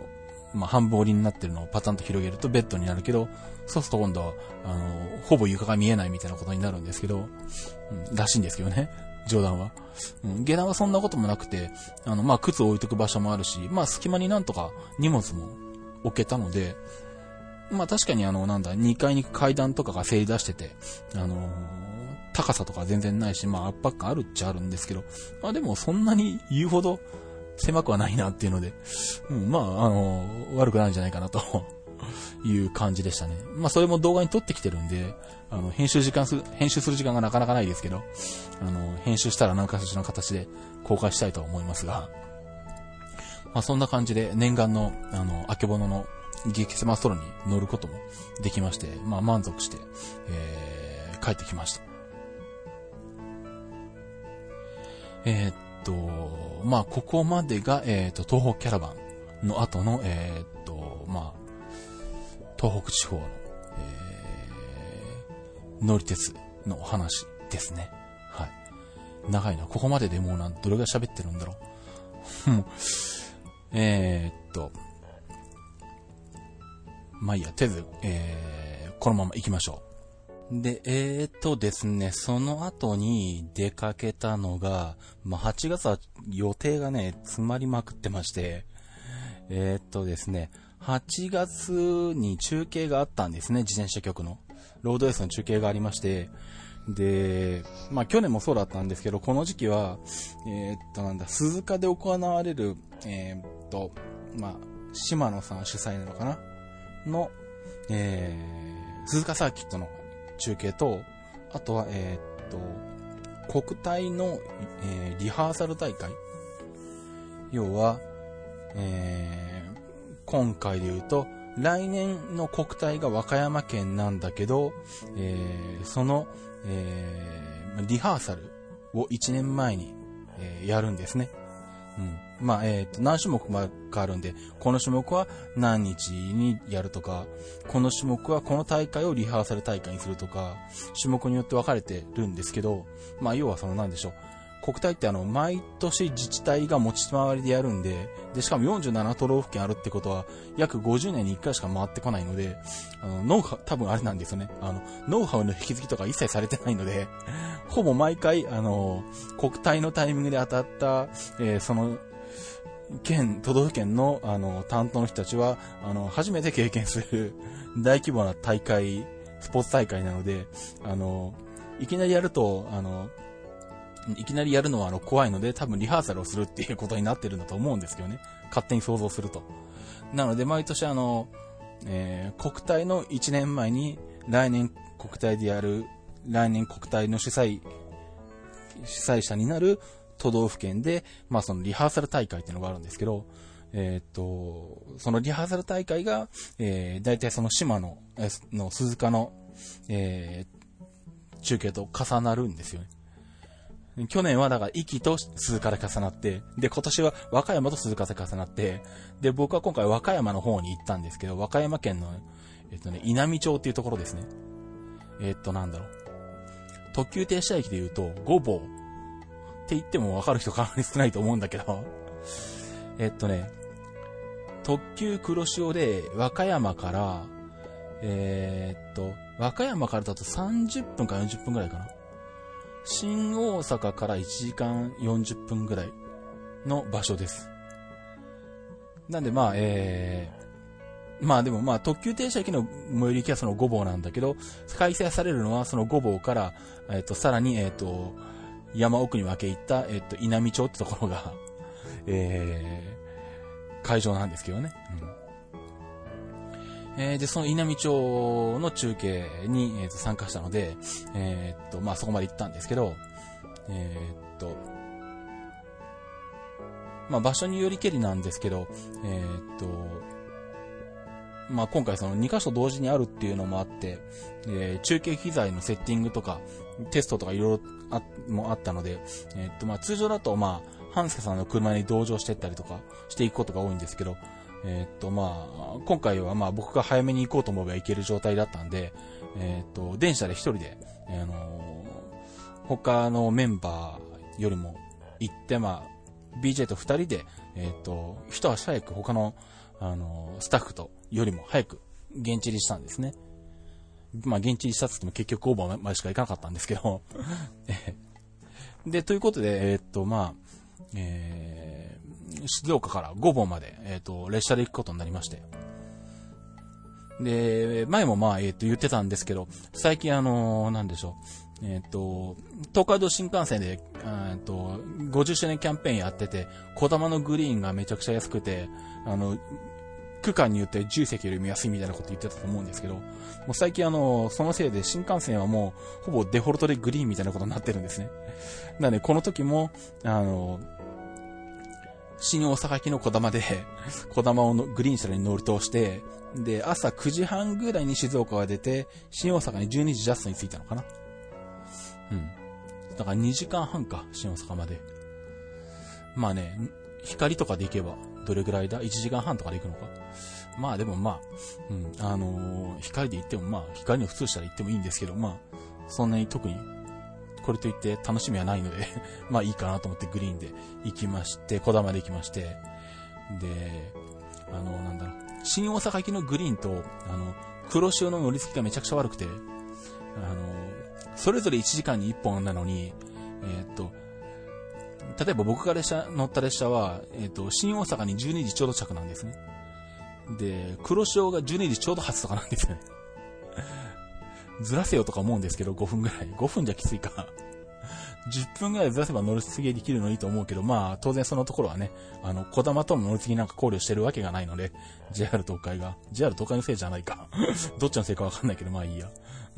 まあ、半分折りになってるのをパタンと広げるとベッドになるけど、そうすると今度は、あの、ほぼ床が見えないみたいなことになるんですけど、うん、らしいんですけどね。冗談は。うん、下段はそんなこともなくて、あの、まあ、靴を置いとく場所もあるし、まあ、隙間になんとか荷物も置けたので、まあ確かにあの、なんだ、2階に階段とかがせり出してて、あのー、高さとか全然ないし、まあ圧迫感あるっちゃあるんですけど、まあでもそんなに言うほど狭くはないなっていうので、うん、まあ、あの、悪くないんじゃないかなと いう感じでしたね。まあそれも動画に撮ってきてるんで、あの、編集時間す、編集する時間がなかなかないですけど、あの、編集したら何かしらの形で公開したいと思いますが、まあそんな感じで念願の、あの、あけぼのの激狭ソロに乗ることもできまして、まあ満足して、えー、帰ってきました。えー、っと、まあここまでが、えー、っと、東北キャラバンの後の、えー、っと、まあ、東北地方の、えー、乗り鉄の話ですね。はい。長いな。ここまででもうなん、どれぐらい喋ってるんだろう。えー、っと、まあいいや、とりあえず、えー、このまま行きましょう。で、えー、とですね、その後に出かけたのが、まあ8月は予定がね、詰まりまくってまして、えー、っとですね、8月に中継があったんですね、自転車局の。ロードレースの中継がありまして、で、まあ去年もそうだったんですけど、この時期は、えー、っとなんだ、鈴鹿で行われる、えー、と、まあ、島野さん主催なのかなの、えー、鈴鹿サーキットの中継と、あとは、えー、っと、国体の、えー、リハーサル大会。要は、えー、今回で言うと、来年の国体が和歌山県なんだけど、えー、その、えー、リハーサルを1年前に、えー、やるんですね。うん。まあ、えっ、ー、と、何種目かあるんで、この種目は何日にやるとか、この種目はこの大会をリハーサル大会にするとか、種目によって分かれてるんですけど、まあ、要はその何でしょう。国体ってあの、毎年自治体が持ち回りでやるんで、で、しかも47都道府県あるってことは、約50年に1回しか回ってこないので、あの、ノウハウ、多分あれなんですよね。あの、ノウハウの引き継ぎとか一切されてないので、ほぼ毎回、あの、国体のタイミングで当たった、えー、その、県、都道府県の、あの、担当の人たちは、あの、初めて経験する 大規模な大会、スポーツ大会なので、あの、いきなりやると、あの、いきなりやるのはあの怖いので、多分リハーサルをするっていうことになってるんだと思うんですけどね。勝手に想像すると。なので、毎年あの、えー、国体の1年前に、来年国体でやる、来年国体の主催、主催者になる都道府県で、まあそのリハーサル大会っていうのがあるんですけど、えー、っと、そのリハーサル大会が、えー、大体その島の、えの鈴鹿の、えー、中継と重なるんですよね。去年はだから、壱岐と鈴鹿で重なって、で、今年は和歌山と鈴鹿で重なって、で、僕は今回和歌山の方に行ったんですけど、和歌山県の、えっとね、稲美町っていうところですね。えっと、なんだろう。特急停車駅で言うと、ごぼうって言ってもわかる人かなり少ないと思うんだけど、えっとね、特急黒潮で和歌山から、えー、っと、和歌山からだと30分か40分くらいかな。新大阪から1時間40分ぐらいの場所です。なんでまあ、えー、まあでもまあ特急停車駅の最寄り駅はその5号なんだけど、開催されるのはその5号から、えっ、ー、と、さらに、えっ、ー、と、山奥に分け入った、えっ、ー、と、稲美町ってところがえー、会場なんですけどね。うんえー、で、その稲美町の中継に、えー、と参加したので、えー、っと、まあ、そこまで行ったんですけど、えー、っと、まあ、場所によりけりなんですけど、えー、っと、まあ、今回その2箇所同時にあるっていうのもあって、えー、中継機材のセッティングとか、テストとかいろいろあ、もあったので、えー、っと、まあ、通常だと、まあ、半助さんの車に同乗してったりとかしていくことが多いんですけど、えっと、まあ、今回はまあ僕が早めに行こうと思えば行ける状態だったんで、えっと、電車で一人で、あの、他のメンバーよりも行って、まあ、BJ と二人で、えっと、一足早く他の、あの、スタッフとよりも早く現地入りしたんですね。まあ、現地入りしたって言っても結局オーバーまでしか行かなかったんですけど で、ということで、えっと、まあ、えー、静岡から五本まで、えっ、と、列車で行くことになりまして。で、前もまあ、えっ、と、言ってたんですけど、最近あのなんでしょう。えっ、と、東海道新幹線で、えっと、50周年キャンペーンやってて、小玉のグリーンがめちゃくちゃ安くて、あの、区間によって10席よりも安いみたいなこと言ってたと思うんですけど、もう最近あの、そのせいで新幹線はもう、ほぼデフォルトでグリーンみたいなことになってるんですね。なので、この時も、あの、新大阪行きの小玉で、小玉をグリーン車に乗るとして、で、朝9時半ぐらいに静岡が出て、新大阪に12時ジャストに着いたのかな。うん。だから2時間半か、新大阪まで。まあね、光とかで行けば、どれぐらいだ ?1 時間半とかで行くのか。まあでもまあ、うん、あのー、光で行ってもまあ、光の普通したら行ってもいいんですけど、まあ、そんなに特に、これといって楽しみはないので まあいいかなと思ってグリーンで行きまして、小玉で行きまして、で、あの、なんだろう、新大阪行きのグリーンと、あの、黒潮の乗り継ぎがめちゃくちゃ悪くて、あの、それぞれ1時間に1本なのに、えー、っと、例えば僕が列車、乗った列車は、えっ、と、新大阪に12時ちょうど着なんですね。で、黒潮が12時ちょうど発とかなんですよね。ずらせよとか思うんですけど、5分ぐらい。5分じゃきついか。10分ぐらいずらせば乗り継ぎできるのいいと思うけど、まあ、当然そのところはね、あの、小玉との乗り継ぎなんか考慮してるわけがないので、JR 東海が。JR 東海のせいじゃないか。どっちのせいかわかんないけど、まあいいや。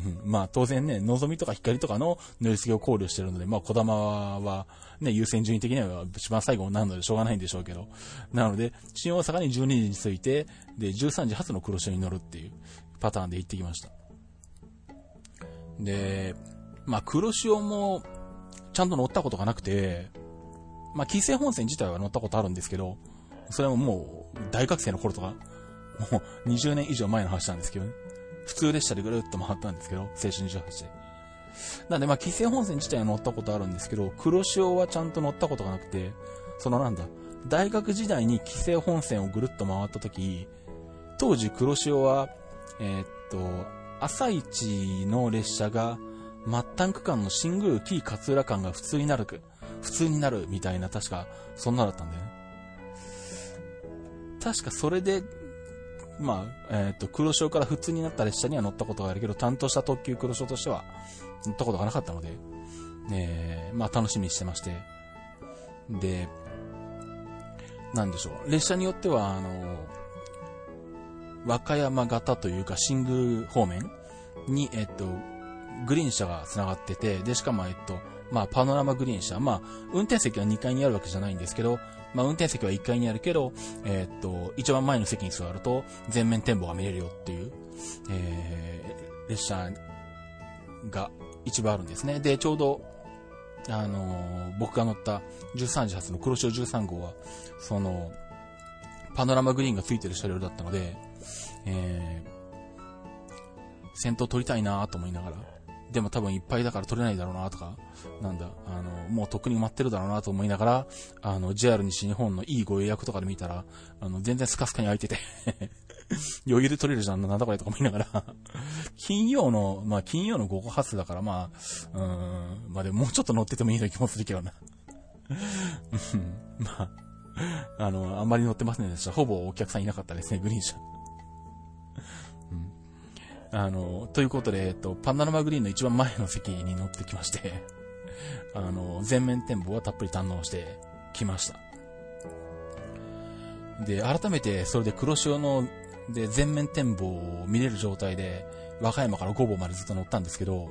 うん、まあ当然ね、望みとか光とかの乗り継ぎを考慮してるので、まあ小玉はね、優先順位的には一番最後になるのでしょうがないんでしょうけど。なので、新大阪に12時に着いて、で、13時発の黒潮に乗るっていうパターンで行ってきました。で、まあ黒潮もちゃんと乗ったことがなくて、まあ、紀勢本線自体は乗ったことあるんですけど、それももう、大学生の頃とか、もう20年以上前の話なんですけどね。普通列車でぐるっと回ったんですけど、青春28で。なんで、まあ、紀勢本線自体は乗ったことあるんですけど、黒潮はちゃんと乗ったことがなくて、そのなんだ、大学時代に紀勢本線をぐるっと回った時、当時黒潮は、えー、っと、朝一の列車が末端区間の新宮紀勝浦間が普通になる、普通になるみたいな、確か、そんなだったんだよね。確かそれで、まあ、えっ、ー、と、黒潮から普通になった列車には乗ったことがあるけど、担当した特急黒潮としては乗ったことがなかったので、えー、まあ楽しみにしてまして。で、なんでしょう。列車によっては、あの、和歌山型というか、新宮方面に、えっ、と、グリーン車が繋がってて、で、しかも、えっと、まあ、パノラマグリーン車。まあ、運転席は2階にあるわけじゃないんですけど、まあ、運転席は1階にあるけど、えー、っと、一番前の席に座ると、全面展望が見れるよっていう、えー、列車が一番あるんですね。で、ちょうど、あのー、僕が乗った13時発の黒潮13号は、その、パノラマグリーンがついてる車両だったので、えー、先頭取りたいなと思いながら、でも多分いっぱいだから取れないだろうなとか、なんだ、あの、もうとっくに埋まってるだろうなと思いながら、あの、JR 西日本のいいご予約とかで見たら、あの、全然スカスカに空いてて。余裕で取れるじゃん、なんだこれとか思いながら。金曜の、まあ金曜の午後発だからまあ、うん、まあでももうちょっと乗っててもいいような気もするけどな。うんまあ、あの、あんまり乗ってませんでした。ほぼお客さんいなかったですね、グリーン車。あの、ということで、えっと、パンダラマグリーンの一番前の席に乗ってきまして あの、全面展望はたっぷり堪能してきました。で、改めて、それで黒潮の、で、全面展望を見れる状態で、和歌山から五房までずっと乗ったんですけど、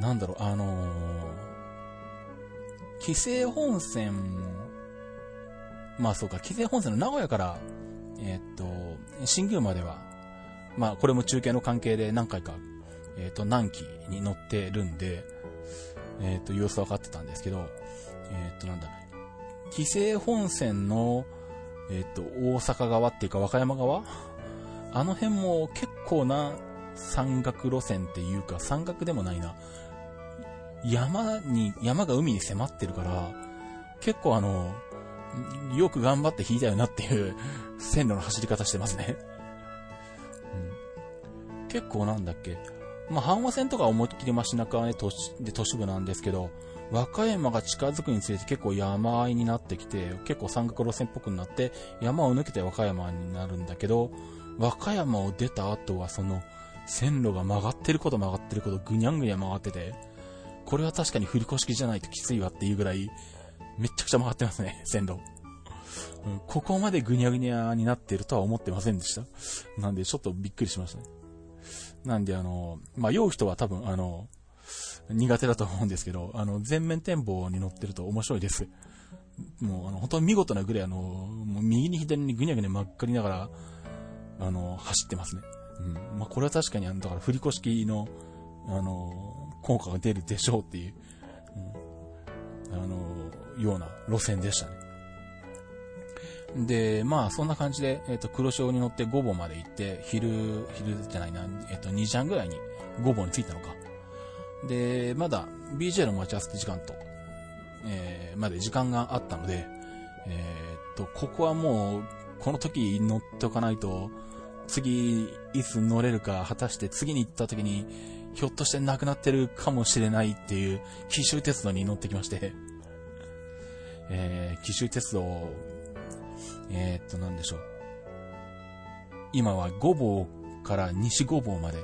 なんだろう、あのー、紀勢本線、まあそうか、紀勢本線の名古屋から、えー、っと、新宮までは、まあ、これも中継の関係で何回か、えっ、ー、と、南紀に乗ってるんで、えっ、ー、と、様子分かってたんですけど、えっ、ー、と、なんだ、紀勢本線の、えっ、と、大阪側っていうか和歌山側？あの辺も結構な山岳路線っていうか、山岳でもないな。山に、山が海に迫ってるから、結構あの、よく頑張って引いたよなっていう線路の走り方してますね。結構なんだっけ、まあ、阪和線とか思いっきり街中ね、都市で都市部なんですけど、和歌山が近づくにつれて結構山あいになってきて、結構山岳路線っぽくなって、山を抜けて和歌山になるんだけど、和歌山を出た後はその、線路が曲がってること曲がってることぐにゃんぐにゃ曲がってて、これは確かに振り越しじゃないときついわっていうぐらい、めちゃくちゃ曲がってますね、線路。ここまでぐにゃぐにゃになってるとは思ってませんでした。なんでちょっとびっくりしましたね。なんであの、まあ、酔う人は多分あの、苦手だと思うんですけど、あの、全面展望に乗ってると面白いです。もう、あの、本当に見事なぐらい、あの、もう右に左にぐにゃぐにゃ真っ赤りながら、あの、走ってますね。うん。まあ、これは確かに、あの、だから振り越しの、あの、効果が出るでしょうっていう、うん、あの、ような路線でしたね。で、まあ、そんな感じで、えっ、ー、と、黒潮に乗って5本まで行って、昼、昼じゃないな、えっ、ー、と、2時半ぐらいに5本に着いたのか。で、まだ BJ の待ち合わせ時間と、えー、まで時間があったので、えっと、ここはもう、この時乗っておかないと、次、いつ乗れるか、果たして次に行った時に、ひょっとしてなくなってるかもしれないっていう、奇襲鉄道に乗ってきまして、えー、奇襲鉄道えー、っと、なんでしょう。今は五房から西五房まで、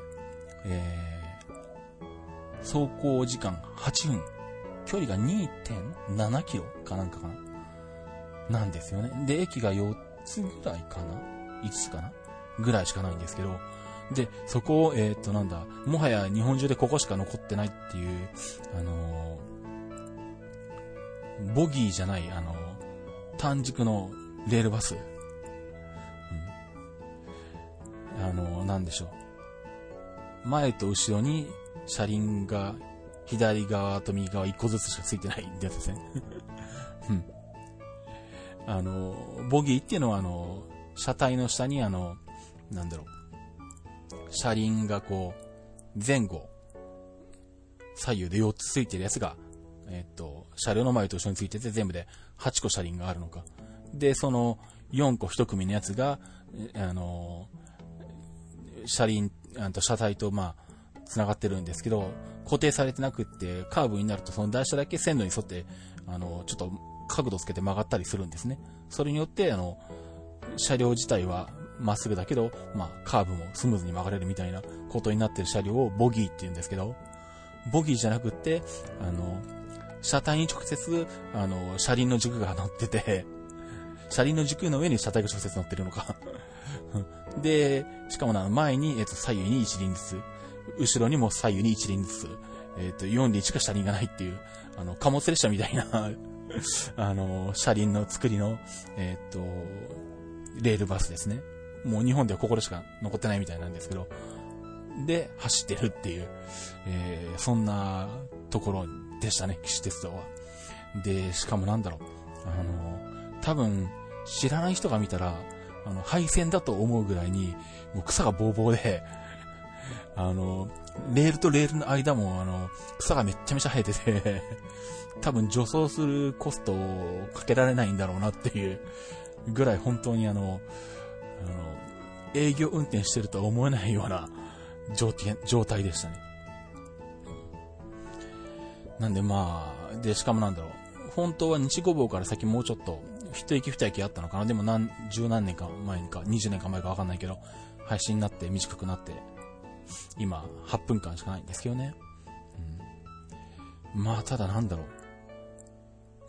えー、走行時間8分。距離が2.7キロかなんかかななんですよね。で、駅が4つぐらいかな ?5 つかなぐらいしかないんですけど、で、そこを、えー、っと、なんだ、もはや日本中でここしか残ってないっていう、あのー、ボギーじゃない、あのー、短軸のレールバス。うん。あの、なんでしょう。前と後ろに車輪が左側と右側一個ずつしかついてないってやつですね。うん。あの、ボギーっていうのはあの、車体の下にあの、なんだろう。車輪がこう、前後、左右で4つついてるやつが、えっと、車両の前と後ろについてて全部で8個車輪があるのか。で、その4個1組のやつが、あの、車輪、あと車体と、まあ、繋がってるんですけど、固定されてなくって、カーブになるとその台車だけ線路に沿って、あの、ちょっと角度つけて曲がったりするんですね。それによって、あの、車両自体はまっすぐだけど、まあ、カーブもスムーズに曲がれるみたいなことになってる車両をボギーって言うんですけど、ボギーじゃなくって、あの、車体に直接、あの、車輪の軸が乗ってて、車輪の軸の上に車体が直接乗ってるのか で、しかもな、前に、えっ、と、左右に一輪ずつ、後ろにも左右に一輪ずつ、えっ、と、4輪しか車輪がないっていう、あの、貨物列車みたいな あの、車輪の作りの、えっ、と、レールバスですね。もう日本ではここでしか残ってないみたいなんですけど、で、走ってるっていう、えー、そんなところでしたね、騎士鉄道は。で、しかもなんだろう、あの、多分、知らない人が見たら、あの、配線だと思うぐらいに、もう草がぼうぼうで、あの、レールとレールの間も、あの、草がめっちゃめちゃ生えてて 多分除草するコストをかけられないんだろうなっていうぐらい本当にあの、あの、営業運転してるとは思えないような状態でしたね。なんでまあ、で、しかもなんだろう。本当は日五房から先もうちょっと一息二息あったのかな？でも何、十何年か前か、20年か前かわかんないけど、配信になって短くなって、今、8分間しかないんですけどね。うん。まあ、ただなんだろ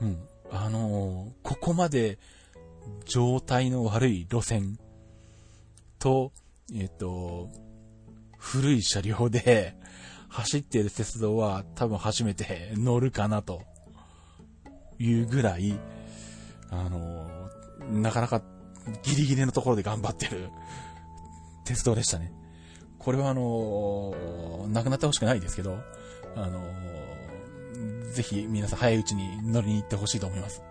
う。うん。あのー、ここまで状態の悪い路線と、えっ、と、古い車両で走っている鉄道は多分初めて乗るかなというぐらい、あのなかなかギリギリのところで頑張ってる 鉄道でしたね。これはあのなくなってほしくないですけど、あのぜひ皆さん早いうちに乗りに行ってほしいと思います。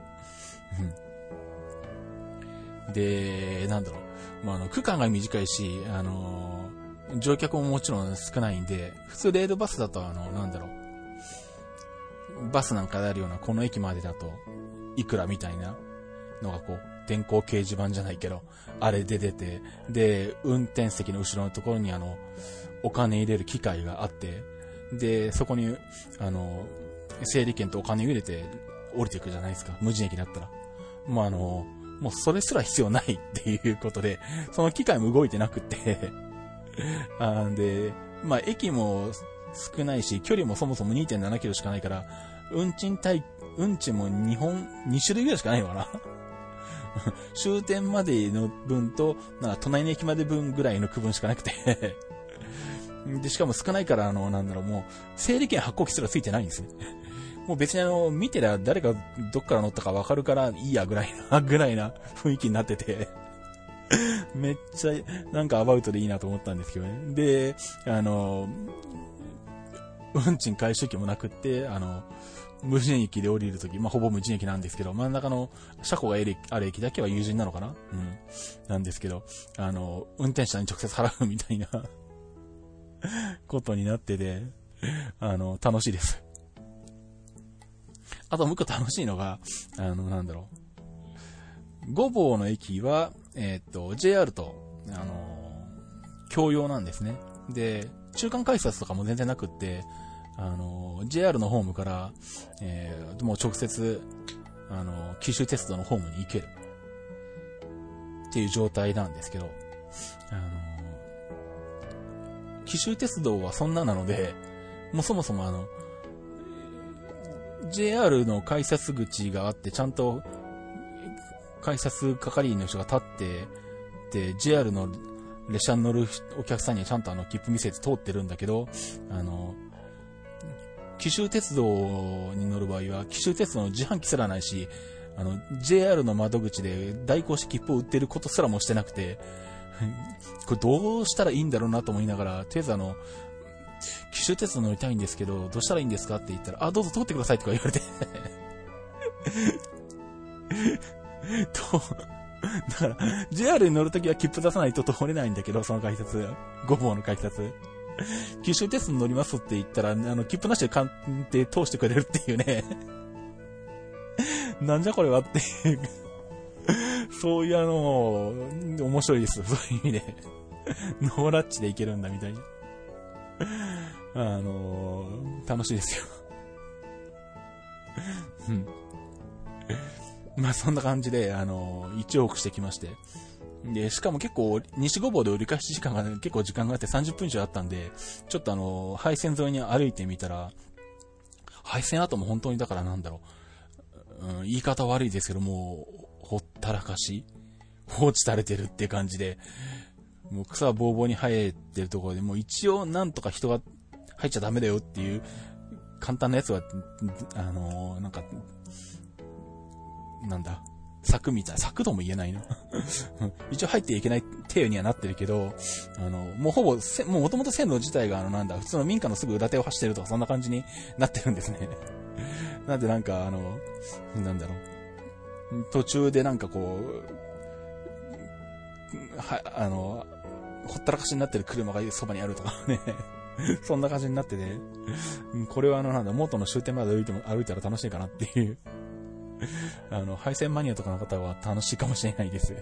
で、なんだろう。まあ、あの、区間が短いし、あの乗客ももちろん少ないんで、普通レールバスだとあの、なんだろう。バスなんかであるような、この駅までだと、いくらみたいなのがこう、電光掲示板じゃないけど、あれで出て、で、運転席の後ろのところにあの、お金入れる機械があって、で、そこに、あの、整理券とお金入れて降りていくじゃないですか。無人駅だったら。もうあの、もうそれすら必要ないっていうことで、その機械も動いてなくて あんで、まあ、駅も少ないし、距離もそもそも2.7キロしかないから、運賃対、運賃も2本、2種類ぐらいしかないのかな 終点までの分と、なんか隣の駅まで分ぐらいの区分しかなくて で、しかも少ないから、あの、なんだろう、もう、整理券発行機すらついてないんですね。もう別にあの、見てりゃ誰がどっから乗ったかわかるからいいやぐらいな、ぐらいな雰囲気になっててめっちゃ、なんかアバウトでいいなと思ったんですけどね。で、あの、運賃回収機もなくって、あの、無人駅で降りるとき、まあ、ほぼ無人駅なんですけど、真ん中の車庫がある駅だけは友人なのかな？うん。なんですけど、あの、運転手さんに直接払うみたいな ことになってて、あの、楽しいです。あともう一個楽しいのが、あの、なんだろう。ごぼうの駅は、えー、っと、JR と、あの、共用なんですね。で、中間改札とかも全然なくって、あの、JR のホームから、えー、もう直接、あの、九州鉄道のホームに行ける。っていう状態なんですけど、あの、紀州鉄道はそんななので、もうそもそもあの、JR の改札口があって、ちゃんと、改札係員の人が立って、で、JR の列車に乗るお客さんにはちゃんとあの、切符見せて通ってるんだけど、あの、紀州鉄道に乗る場合は、紀州鉄道の自販機すらないし、あの、JR の窓口で代行して切符を売ってることすらもしてなくて、これどうしたらいいんだろうなと思いながら、とりあえずあの、紀州鉄道乗りたいんですけど、どうしたらいいんですかって言ったら、あ、どうぞ通ってくださいとか言われて と、だから、JR に乗るときは切符出さないと通れないんだけど、その改札、ごぼうの改札。九州鉄道に乗りますって言ったら、あの、切符なしで鑑定通してくれるっていうね。なんじゃこれはっていう そういうあの、面白いです。そういう意味で。ノーラッチでいけるんだみたいな。あの楽しいですよ。うん。まあそんな感じで、あの1往復してきまして。で、しかも結構、西ごぼうで折り返し時間が、ね、結構時間があって30分以上あったんで、ちょっとあの、配線沿いに歩いてみたら、配線跡も本当にだからなんだろう、うん、言い方悪いですけどもう、ほったらかし放置されてるって感じで、もう草はぼうぼうに生えてるところで、もう一応なんとか人が入っちゃダメだよっていう簡単なやつは、あのー、なんか、なんだ、柵みたい。な、柵とも言えないな。一応入っていけない程度にはなってるけど、あの、もうほぼ、もう元々線路自体があのなんだ、普通の民家のすぐ裏手を走ってるとかそんな感じに なってるんですね。なんでなんかあの、なんだろう。途中でなんかこう、は、あの、ほったらかしになってる車がそばにあるとかね。そんな感じになってて、これはあの、なんだ、元の終点まで歩いても、歩いたら楽しいかなっていう。あの、配線マニアとかの方は楽しいかもしれないです。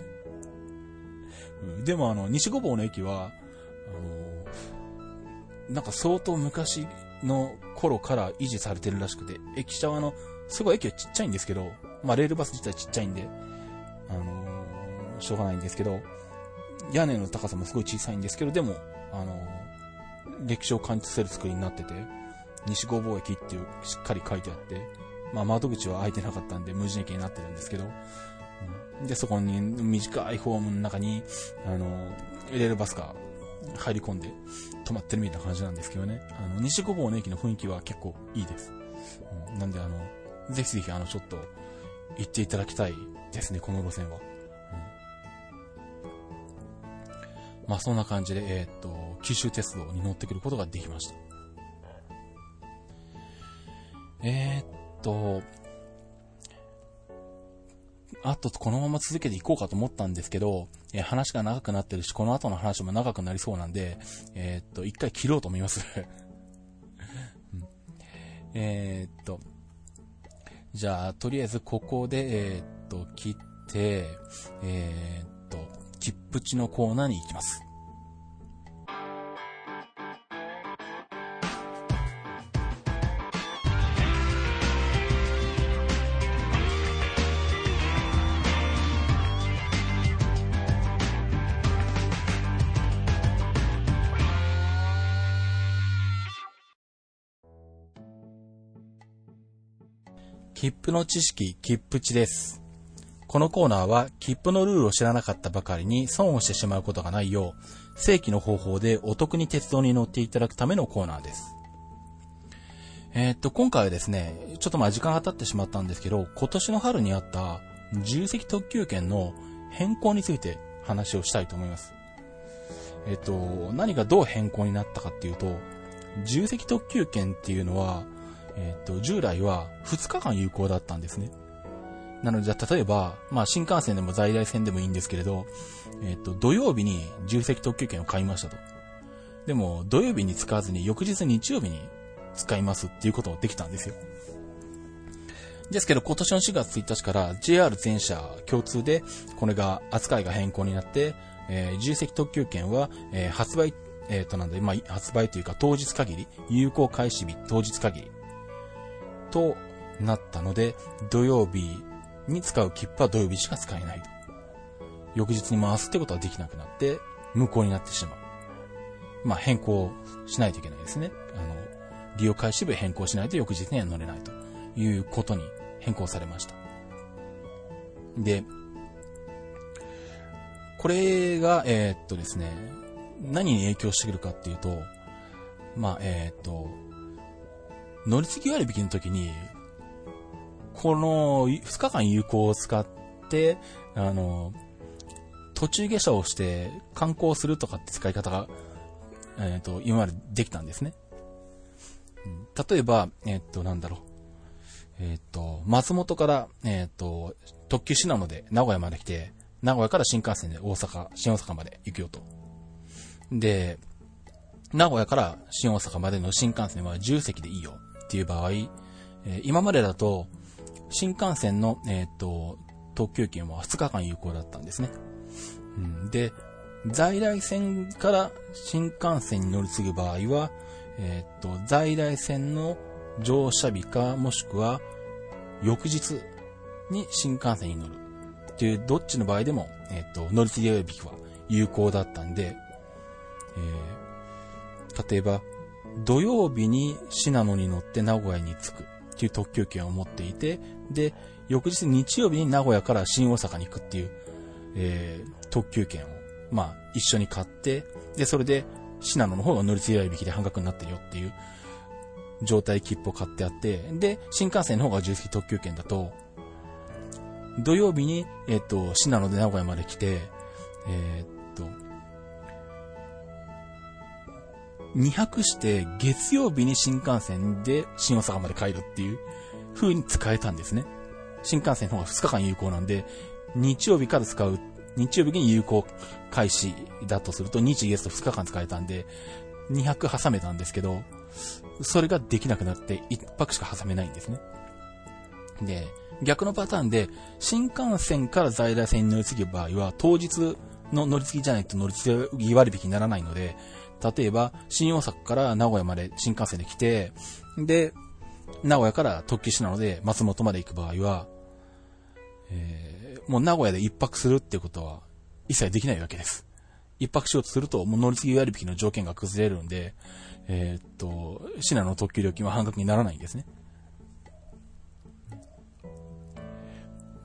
でもあの、西ごぼうの駅は、あの、なんか相当昔の頃から維持されてるらしくて、駅舎はあの、すごい駅はちっちゃいんですけど、まあ、レールバス自体ちっちゃいんで、あの、しょうがないんですけど、屋根の高さもすごい小さいんですけど、でも、あの、歴史を感じさせる作りになってて、西郷貿駅っていうしっかり書いてあって、まあ、窓口は開いてなかったんで無人駅になってるんですけど、で、そこに短いホームの中に、あのー、レールバスが入り込んで止まってるみたいな感じなんですけどね、あの、西五房の駅の雰囲気は結構いいです。うん、なんであの、ぜひぜひあの、ちょっと、行っていただきたいですね、この路線は。うん、まあそんな感じで、えー、っと、九州鉄道に乗ってくることができました。えー、っと、あとこのまま続けていこうかと思ったんですけど、えー、話が長くなってるし、この後の話も長くなりそうなんで、えー、っと、一回切ろうと思います うん、えー、っと、じゃあ、とりあえずここで、え、っと、切って、え、っと、切符値のコーナーに行きます。切符の知識、切符値です。このコーナーは、切符のルールを知らなかったばかりに損をしてしまうことがないよう、正規の方法でお得に鉄道に乗っていただくためのコーナーです。えー、っと、今回はですね、ちょっとまあ時間が経ってしまったんですけど、今年の春にあった自由席特急券の変更について話をしたいと思います。えっと、何がどう変更になったかっていうと、自由席特急券っていうのは、えっと、従来は2日間有効だったんですね。なので、例えば、まあ、新幹線でも在来線でもいいんですけれど、えっ、と、土曜日に重積特急券を買いましたと。でも、土曜日に使わずに翌日日曜日に使いますっていうことをできたんですよ。ですけど、今年の4月1日から JR 全社共通で、これが、扱いが変更になって、えー、重積特急券は、えー、発売、えっ、ー、と、なんで、まあ、発売というか当日限り、有効開始日当日限り、となったので、土曜日に使う切符は土曜日しか使えないと。翌日に回すってことはできなくなって、無効になってしまう。まあ変更しないといけないですね。あの、利用開始日変更しないと翌日には乗れないということに変更されました。で、これが、えー、っとですね、何に影響してくるかっていうと、まあ、えー、っと、乗り継ぎ割引の時に、この2日間有効を使って、あの、途中下車をして観光するとかって使い方が、えっ、ー、と、今までできたんですね。例えば、えっ、ー、と、なんだろう。えっ、ー、と、松本から、えっ、と、特急品野で名古屋まで来て、名古屋から新幹線で大阪、新大阪まで行くよと。で、名古屋から新大阪までの新幹線は10席でいいよっていう場合、え今までだと、新幹線の、えっ、ー、と、特急券は2日間有効だったんですね。うん、で、在来線から新幹線に乗り継ぐ場合は、えっ、ー、と、在来線の乗車日か、もしくは、翌日に新幹線に乗る。っていう、どっちの場合でも、えっ、ー、と、乗り継ぎ日は有効だったんで、えー、例えば、土曜日に信濃に乗って名古屋に着く。っていう特急券を持っていて、で、翌日日曜日に名古屋から新大阪に行くっていう、えー、特急券を、まあ、一緒に買って、で、それで、信濃の方が乗り継ぎ引きで半額になってるよっていう状態切符を買ってあって、で、新幹線の方が重積特急券だと、土曜日に、えっ、ー、と、信濃で名古屋まで来て、えっ、2泊して月曜日に新幹線で新大阪まで帰るっていう風に使えたんですね。新幹線の方が2日間有効なんで、日曜日から使う、日曜日に有効開始だとすると、日月と2日間使えたんで、2泊挟めたんですけど、それができなくなって1泊しか挟めないんですね。で、逆のパターンで、新幹線から在来線に乗り継ぐ場合は、当日の乗り継ぎじゃないと乗り継ぎ割引にならないので、例えば、新大阪から名古屋まで新幹線で来て、で、名古屋から特急市なので松本まで行く場合は、えー、もう名古屋で一泊するってことは一切できないわけです。一泊しようとすると、もう乗り継ぎ割引の条件が崩れるんで、えー、っと、シナの特急料金は半額にならないんですね。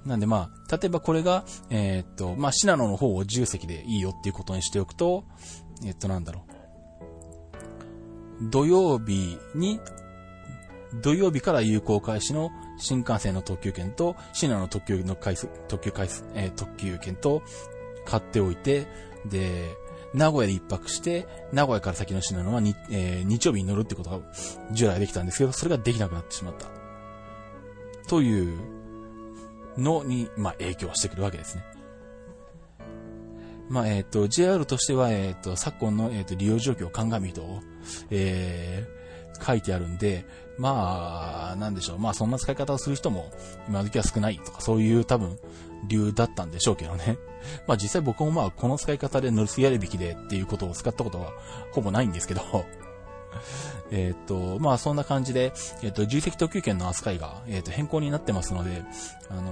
なんでまあ、例えばこれが、えー、っと、まあ、シナノの方を10席でいいよっていうことにしておくと、え、っと、なんだろう。土曜日に、土曜日から有効開始の新幹線の特急券と、シナの特急の回数、特急回数、えー、特急券と買っておいて、で、名古屋で一泊して、名古屋から先のシナのはに、えー、日曜日に乗るってことが従来できたんですけど、それができなくなってしまった。というのに、まあ、影響してくるわけですね。まあ、えっ、ー、と、JR としては、えっ、ー、と、昨今の、えっ、ー、と、利用状況を鑑みと、えー、書いてあるんで、まあ、なんでしょう。まあ、そんな使い方をする人も、今時は少ないとか、そういう多分、理由だったんでしょうけどね。まあ、実際僕もまあ、この使い方で乗り継ぎやるべきでっていうことを使ったことは、ほぼないんですけど、えっ、と、まあそんな感じで、えっ、ー、と、重積特急券の扱いが、えっ、ー、と、変更になってますので、あの、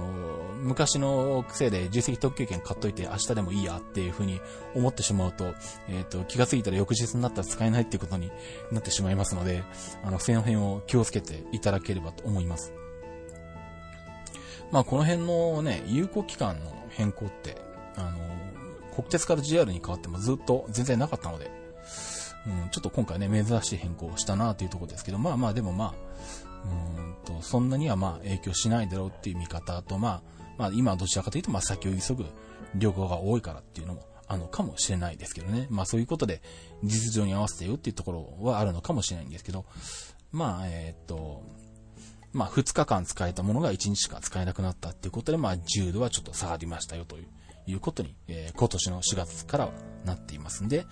昔の癖で重積特急券買っといて明日でもいいやっていう風に思ってしまうと、えっ、と、気がついたら翌日になったら使えないっていうことになってしまいますので、あの、その辺を気をつけていただければと思います。まあこの辺のね、有効期間の変更って、あの、国鉄から JR に変わってもずっと全然なかったので、うん、ちょっと今回ね、珍しい変更をしたなというところですけど、まあまあでもまあ、うんと、そんなにはまあ影響しないだろうっていう見方と、まあ、まあ今どちらかというと、まあ先を急ぐ旅行が多いからっていうのもあるのかもしれないですけどね。まあそういうことで、実情に合わせてよっていうところはあるのかもしれないんですけど、まあ、え、っと、まあ2日間使えたものが1日しか使えなくなったっていうことで、まあ10度はちょっと下がりましたよといういうことに、えー、今年の4月からはなっていますんで、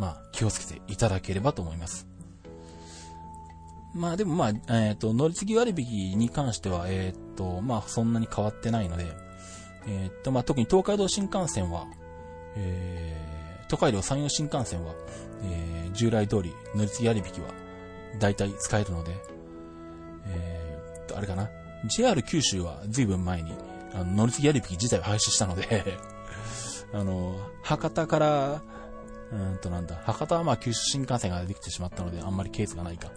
まあ気をつけていただければと思います。まあでもまあ、えっ、ー、と、乗り継ぎ割引に関しては、えっ、ー、と、まあそんなに変わってないので、えっ、と、まあ特に東海道新幹線は、えー、東海道山陽新幹線は、えー、従来通り乗り継ぎ割引は大体使えるので、えー、と、あれかな。JR 九州は随分前に、あの、乗り継ぎ割引自体を廃止したので あの、博多から、うんとなんだ、博多はまあ九州新幹線ができてしまったので、あんまりケースがないか。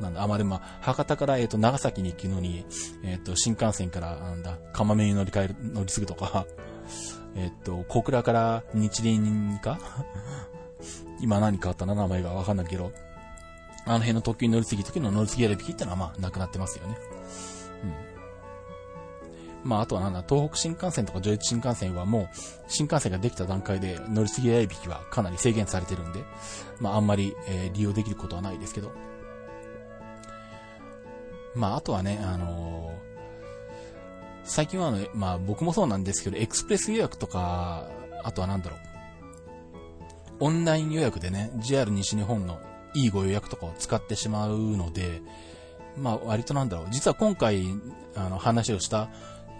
なんだ、あまりまあ、博多からえっ、と、長崎に行くのに、えっ、と、新幹線から、なんだ、釜目に乗り換える、乗り継ぐとか、えっと、小倉から日輪か？今何変わったな、名前がわかんないけど、あの辺の特急に乗り継ぎ時の乗り継ぎ割引ってのはまあ、なくなってますよね。まあ、あとはなんだ、東北新幹線とか上越新幹線はもう、新幹線ができた段階で乗り継ぎ割引きはかなり制限されてるんで、まあ、あんまり、えー、利用できることはないですけど。まあ、あとはね、あのー最近はね、まあ僕もそうなんですけど、エクスプレス予約とか、あとはなんだろう。オンライン予約でね、JR 西日本のいいご予約とかを使ってしまうので、まあ割となんだろう。実は今回、あの話をした、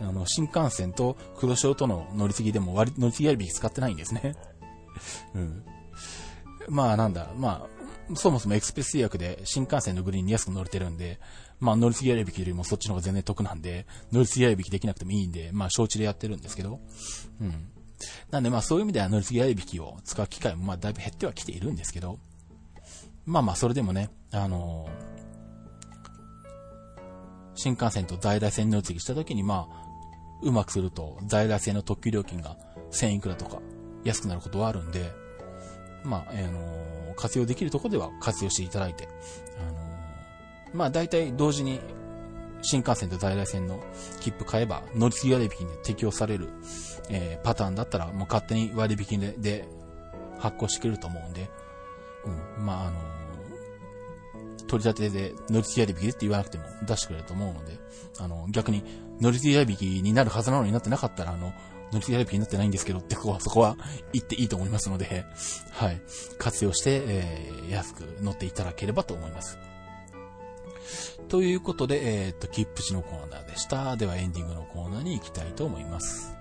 あの、新幹線と黒潮との乗り継ぎでも割、乗り継ぎ割引使ってないんですね。うん。まあなんだ、まあ、そもそもエクスプレス予約で新幹線のグリーンに安く乗れてるんで、まあ乗り継ぎ割引よりもそっちの方が全然得なんで、乗り継ぎ割引できなくてもいいんで、まあ承知でやってるんですけど、うん。なんでまあそういう意味では乗り継ぎ割引を使う機会もまあだいぶ減ってはきているんですけど、まあまあそれでもね、あのー、新幹線と在来線乗り継ぎした時にまあ、うまくすると在来線の特急料金が1000いくらとか安くなることはあるんで、まあ、あのー、活用できるところでは活用していただいて、あのー、まあ、大体同時に新幹線と在来線の切符買えば乗り継ぎ割引に適用される、えー、パターンだったらもう勝手に割引でで発行してくれると思うんで、うん、まあ、あの取り立てで乗り継ぎ割引って言わなくても出してくれると思うので、あの、逆に乗り継ぎ割引になるはずなのになってなかったら、あの、乗り継ぎ引きになってないんですけどってこは、そこは言っていいと思いますので、はい。活用して、えー、安く乗っていただければと思います。ということで、えっ、と、切符地のコーナーでした。ではエンディングのコーナーに行きたいと思います。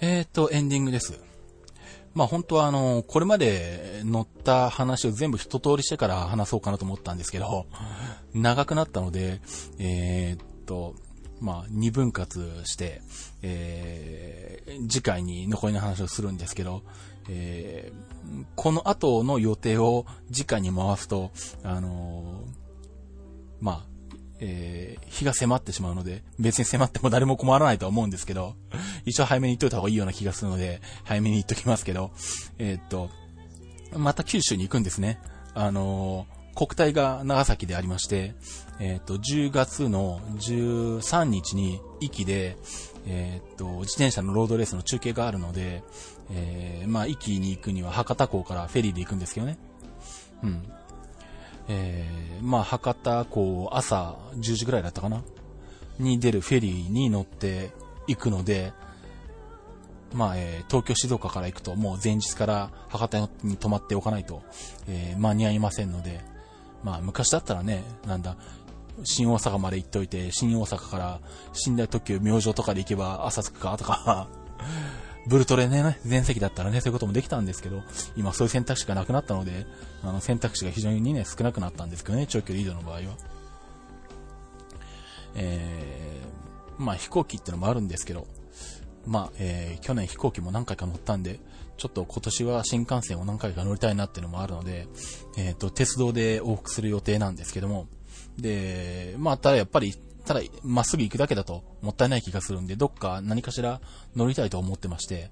えっ、ー、と、エンディングです。まあ本当はあの、これまで載った話を全部一通りしてから話そうかなと思ったんですけど、長くなったので、えー、っと、まあ二分割して、えー、次回に残りの話をするんですけど、えー、この後の予定を次回に回すと、あのー、まあ、えー、日が迫ってしまうので、別に迫っても誰も困らないとは思うんですけど、一応早めに言っといた方がいいような気がするので、早めに言っときますけど、えー、っと、また九州に行くんですね。あのー、国体が長崎でありまして、えっと、10月の13日に、駅で、えっと、自転車のロードレースの中継があるので、えー、まあ、駅に行くには博多港からフェリーで行くんですけどね。うん。えー、まあ、博多港朝10時ぐらいだったかな？に出るフェリーに乗って行くので、まあ、えー、東京、静岡から行くともう前日から博多に泊まっておかないと、えー、間に合いませんので、まあ、昔だったらね、なんだ、新大阪まで行っといて、新大阪から寝台特急明星とかで行けば朝着くかとかブルトレね、全席だったらね、そういうこともできたんですけど、今そういう選択肢がなくなったので、あの、選択肢が非常にね、少なくなったんですけどね、長距離移動の場合は。えー、まあ飛行機ってのもあるんですけど、まあ、えー、去年飛行機も何回か乗ったんで、ちょっと今年は新幹線を何回か乗りたいなっていうのもあるので、えっ、ー、と、鉄道で往復する予定なんですけども、で、まあ、ただやっぱり、ただ、まっすぐ行くだけだともったいない気がするんで、どっか何かしら乗りたいと思ってまして、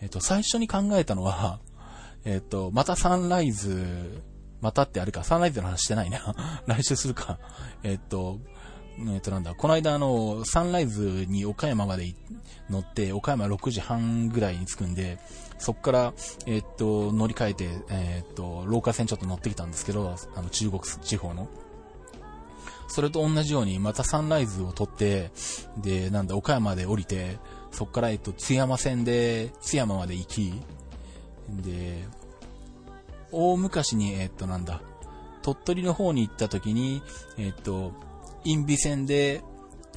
えっ、と、最初に考えたのは、えっ、と、またサンライズ、またってあるか、サンライズの話してないな。来週するか。えっ、と、えっ、となんだ、この間あの、サンライズに岡山まで乗って、岡山6時半ぐらいに着くんで、そっから、えっ、と、乗り換えて、えっ、と、ローカル線ちょっと乗ってきたんですけど、あの、中国地方の。それと同じように、またサンライズを取って、で、なんだ、岡山で降りて、そっから、えっと、津山線で、津山まで行き、で、大昔に、えっと、なんだ、鳥取の方に行った時に、えっと、因美線で、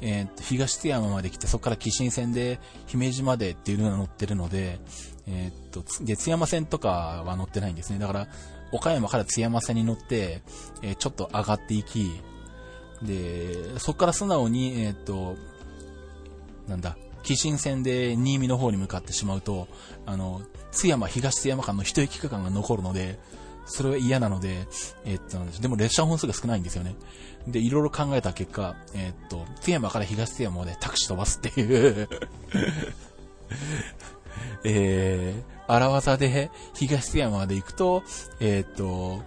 えー、東津山まで来て、そこから紀新線で姫路までっていうのが乗ってるので、え、っと、で、津山線とかは乗ってないんですね。だから、岡山から津山線に乗って、え、ちょっと上がっていき、で、そこから素直に、えっと、なんだ、紀新線で新見の方に向かってしまうと、あの、津山、東津山間の一駅区間が残るので、それは嫌なので、えっと、でも列車本数が少ないんですよね。で、いろいろ考えた結果、えっと、津山から東津山までタクシー飛ばすっていう えー、荒技で東津山まで行くと、えっと、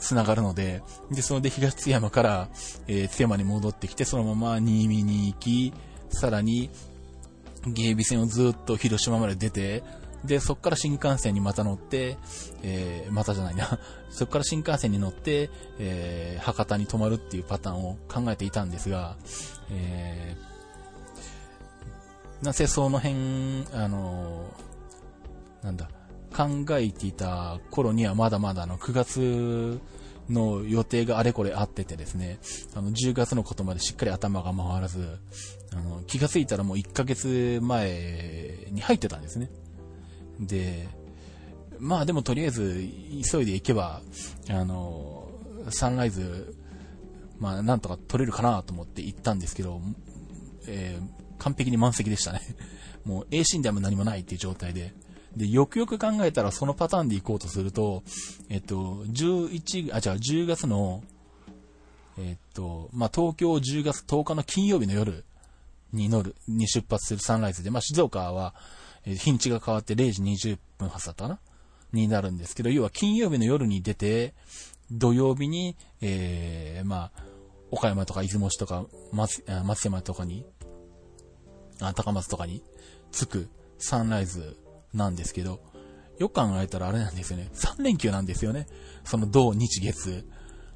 繋がるので、で、それで東津山から、えー、津山に戻ってきて、そのまま新見に行き、さらに、芸備線をずっと広島まで出て、で、そこから新幹線にまた乗って、えー、またじゃないな。そこから新幹線に乗って、えー、博多に泊まるっていうパターンを考えていたんですが、えー、なぜその辺、あのー、なんだ、考えていた頃にはまだまだあの9月の予定があれこれあっててですね、あの10月のことまでしっかり頭が回らず、あの気がついたらもう1ヶ月前に入ってたんですね。で、まあでもとりあえず急いで行けば、あの、サンライズ、まあなんとか取れるかなと思って行ったんですけど、えー、完璧に満席でしたね。もう A 診断も何もないっていう状態で。で、よくよく考えたらそのパターンで行こうとすると、えっと、11、あ、じゃあ10月の、えっと、まあ、東京10月10日の金曜日の夜に乗る、に出発するサンライズで、まあ、静岡は、え日にちが変わって0時20分発だったかな？になるんですけど、要は金曜日の夜に出て、土曜日に、えー、まあ、岡山とか出雲市とか松松山とかに、あ、高松とかに着くサンライズなんですけど、よく考えたらあれなんですよね。3連休なんですよね。その土日月。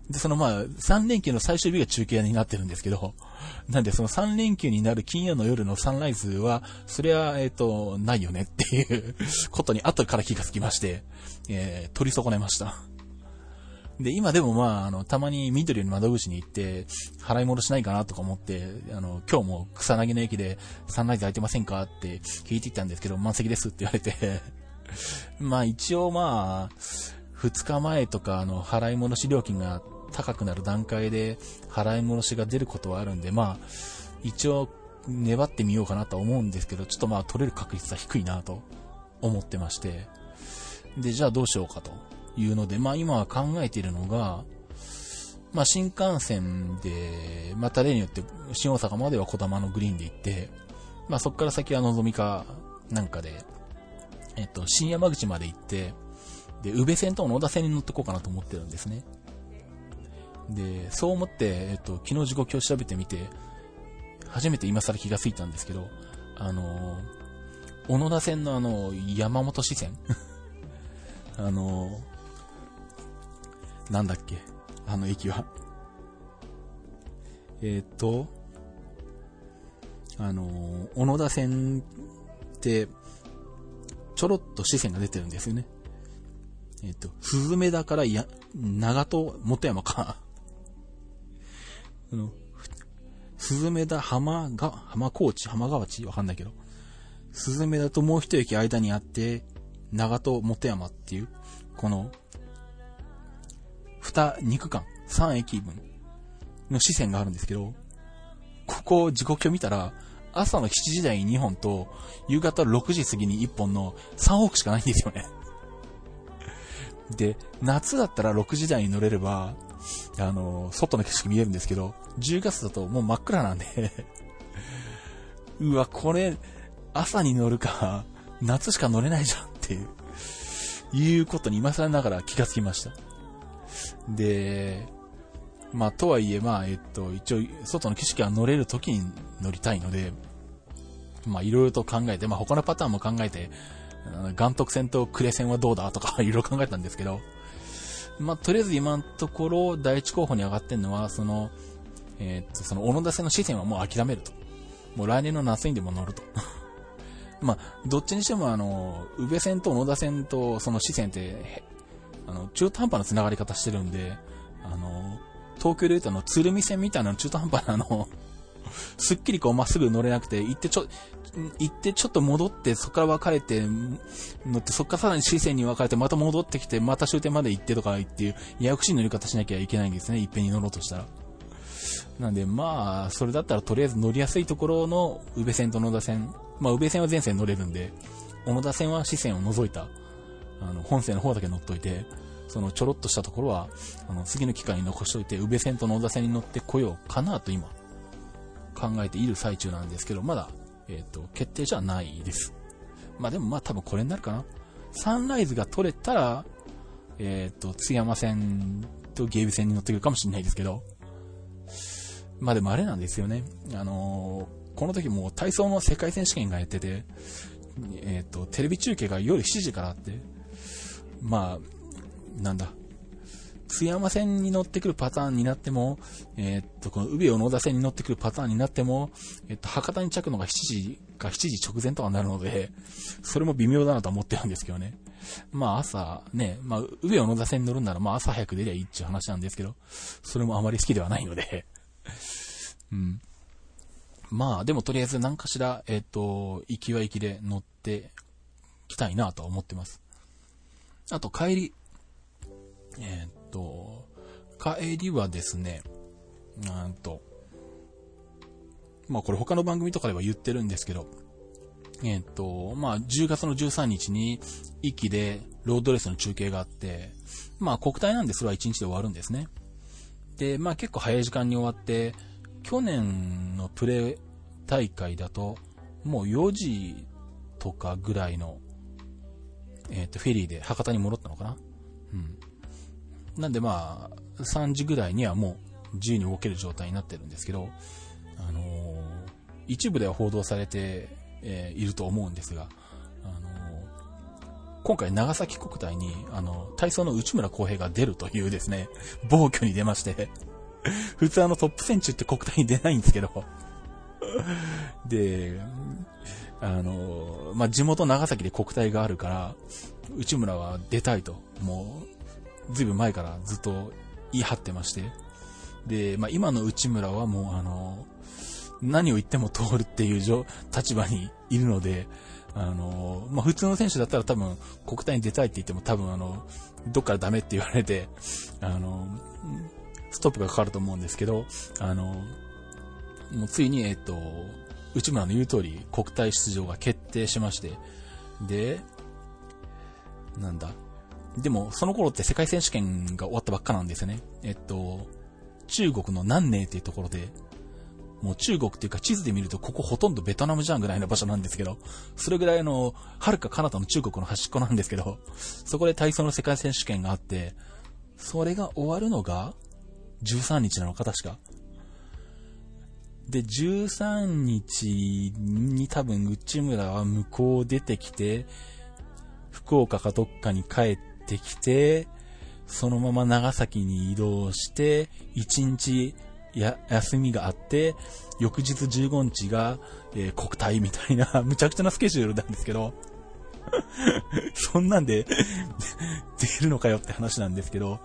で、そのまあ、3連休の最終日が中継になってるんですけど、なんでその3連休になる金曜の夜のサンライズは、それは、えっ、ー、と、ないよねっていうことに後から気がつきまして、えー、取り損ねました。で、今でもまあ、あの、たまに緑の窓口に行って、払い戻しないかなとか思って、あの、今日も草薙の駅でサンライズ空いてませんかって聞いてきたんですけど、満席ですって言われて。まあ一応まあ、2日前とか、あの、払い戻し料金が高くなる段階で払い戻しが出ることはあるんで、まあ、一応粘ってみようかなと思うんですけど、ちょっとまあ取れる確率は低いなと思ってまして、で、じゃあどうしようかと。いうので、まあ今は考えているのが、まあ新幹線で、また例によって新大阪までは小玉のグリーンで行って、まあそこから先はのぞみかなんかで、えっと、新山口まで行って、で、宇部線と野田線に乗ってこうかなと思ってるんですね。で、そう思って、えっと、昨日時刻を調べてみて、初めて今更気がついたんですけど、あの、小野田線のあの、山本支線 あの、なんだっけ？あの駅は。えっ、と、あの、小野田線って、ちょろっと支線が出てるんですよね。えっ、と、鈴目だからや、長戸元山かあの、スズメダ浜が、浜高地浜川地わかんないけど、スズメだともう一駅間にあって、長戸元山っていう、この、二、二区間、三駅分の視線があるんですけど、ここ時刻表見たら、朝の7時台に2本と、夕方6時過ぎに1本の3往復しかないんですよね。で、夏だったら6時台に乗れれば、あの、外の景色見えるんですけど、10月だともう真っ暗なんでうわ、これ、朝に乗るか、夏しか乗れないじゃんっていう、いうことに今更ながら気がつきました。で、まあ、とはいえ、まあ、えっと、一応、外の景色は乗れる時に乗りたいので、まあ、いろいろと考えて、まあ、他のパターンも考えて、元徳線と呉線はどうだとか いろいろ考えたんですけど、まあ、とりあえず今のところ、第一候補に上がってるのは、その、えー、っと、その、小野田線の支線はもう諦めると。もう来年の夏にでも乗ると。まあ、どっちにしてもあの、宇部線と小野田線とその支線って、あの、中途半端な繋がり方してるんで、あの、東京で言うとあの、鶴見線みたいな中途半端なあの、すっきりこうまっすぐ乗れなくて、行ってちょ、行ってちょっと戻って、そこから分かれて、乗って、そこからさらに視線に分かれて、また戻ってきて、また終点まで行ってとかっていう、ややこしい乗り方しなきゃいけないんですね、いっぺんに乗ろうとしたら。なんで、まあ、それだったらとりあえず乗りやすいところの宇部線と野田線。まあ、宇部線は全線乗れるんで、小野田線は支線を除いた、あの、本線の方だけ乗っといて、そのちょろっとしたところは、あの、次の機会に残しといて、宇部線と野田線に乗ってこようかなと今、考えている最中なんですけど、まだ、えっ、ー、と、決定じゃないです。まあでもまあ多分これになるかな。サンライズが取れたら、えっ、ー、と、津山線とゲーブ線に乗ってくるかもしれないですけど、まあでもあれなんですよね。あのー、この時も体操の世界選手権がやってて、えっ、と、テレビ中継が夜7時からあって、まあ、なんだ、津山線に乗ってくるパターンになっても、えー、っと、この海を野田線に乗ってくるパターンになっても、えっと、博多に着くのが7時か7時直前とかになるので、それも微妙だなと思ってるんですけどね。まあ朝ね、まあ、海を野田線に乗るなら、まあ朝早く出りゃいいっていう話なんですけど、それもあまり好きではないので、うん。まあ、でもとりあえず何かしら、えっ、と、行きは行きで乗ってきたいなとは思ってます。あと、帰り。えっ、と、帰りはですね、なんと、まあこれ他の番組とかでは言ってるんですけど、えっ、と、まあ10月の13日に、壱岐でロードレースの中継があって、まあ国体なんでそれは1日で終わるんですね。で、まあ結構早い時間に終わって、去年のプレ大会だと、もう4時とかぐらいの、えっ、ー、と、フェリーで博多に戻ったのかな？うん。なんでまあ、3時ぐらいにはもう自由に動ける状態になってるんですけど、あのー、一部では報道されて、えー、いると思うんですが、あのー、今回長崎国体に、あの、体操の内村航平が出るというですね、暴挙に出まして普通あのトップ選手って国体に出ないんですけどで、あの、まあ、地元長崎で国体があるから、内村は出たいと、もう、ずいぶん前からずっと言い張ってまして、で、まあ、今の内村はもうあの、何を言っても通るっていう立場にいるので、あの、まあ、普通の選手だったら多分国体に出たいって言っても多分あの、どっからダメって言われて、あの、ストップがかかると思うんですけど、あの、もうついに、えっと、内村の言う通り国体出場が決定しまして、で、なんだ？でも、その頃って世界選手権が終わったばっかなんですよね。えっと、中国の南寧っていうところで、もう中国っていうか地図で見るとここほとんどベトナムじゃんぐらいの場所なんですけど、それぐらいの、はるか彼方の中国の端っこなんですけど、そこで体操の世界選手権があって、それが終わるのが、13日なのか確か。で、13日に多分内村は向こう出てきて、福岡かどっかに帰ってきて、そのまま長崎に移動して、1日や休みがあって、翌日15日が、えー、国体みたいな、むちゃくちゃなスケジュールなんですけど、そんなんで 出るのかよって話なんですけど、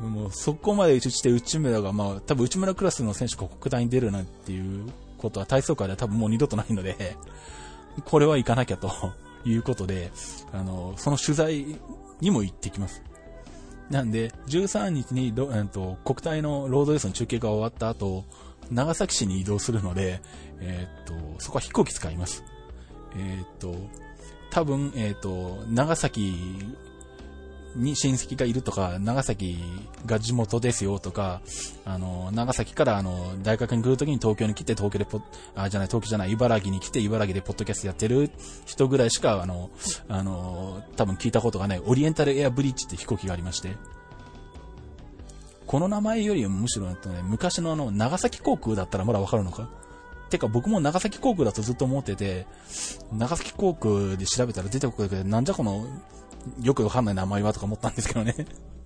もうそこまで打ちして内村が、まあ、多分内村クラスの選手が国体に出るなんていうことは体操界では多分もう二度とないので、これは行かなきゃと いうことで、あの、その取材にも行ってきます。なんで、13日に、えっと、国体のロードレースの中継が終わった後、長崎市に移動するので、え、っと、そこは飛行機使います。えー、っと、多分、え、っと、長崎に親戚がいるとか、長崎が地元ですよとか、あの、長崎からあの、大学に来るときに東京に来て、東京でポあ、じゃない、東京じゃない、茨城に来て、茨城でポッドキャストやってる人ぐらいしか、あの、あの、多分聞いたことがない、オリエンタルエアブリッジって飛行機がありまして、この名前よりもむしろ、ね、昔のあの、長崎航空だったらまだわかるのか？てか僕も長崎航空だとずっと思ってて、長崎航空で調べたら出てくるけど、なんじゃこのよくわかんない名前はとか思ったんですけどね。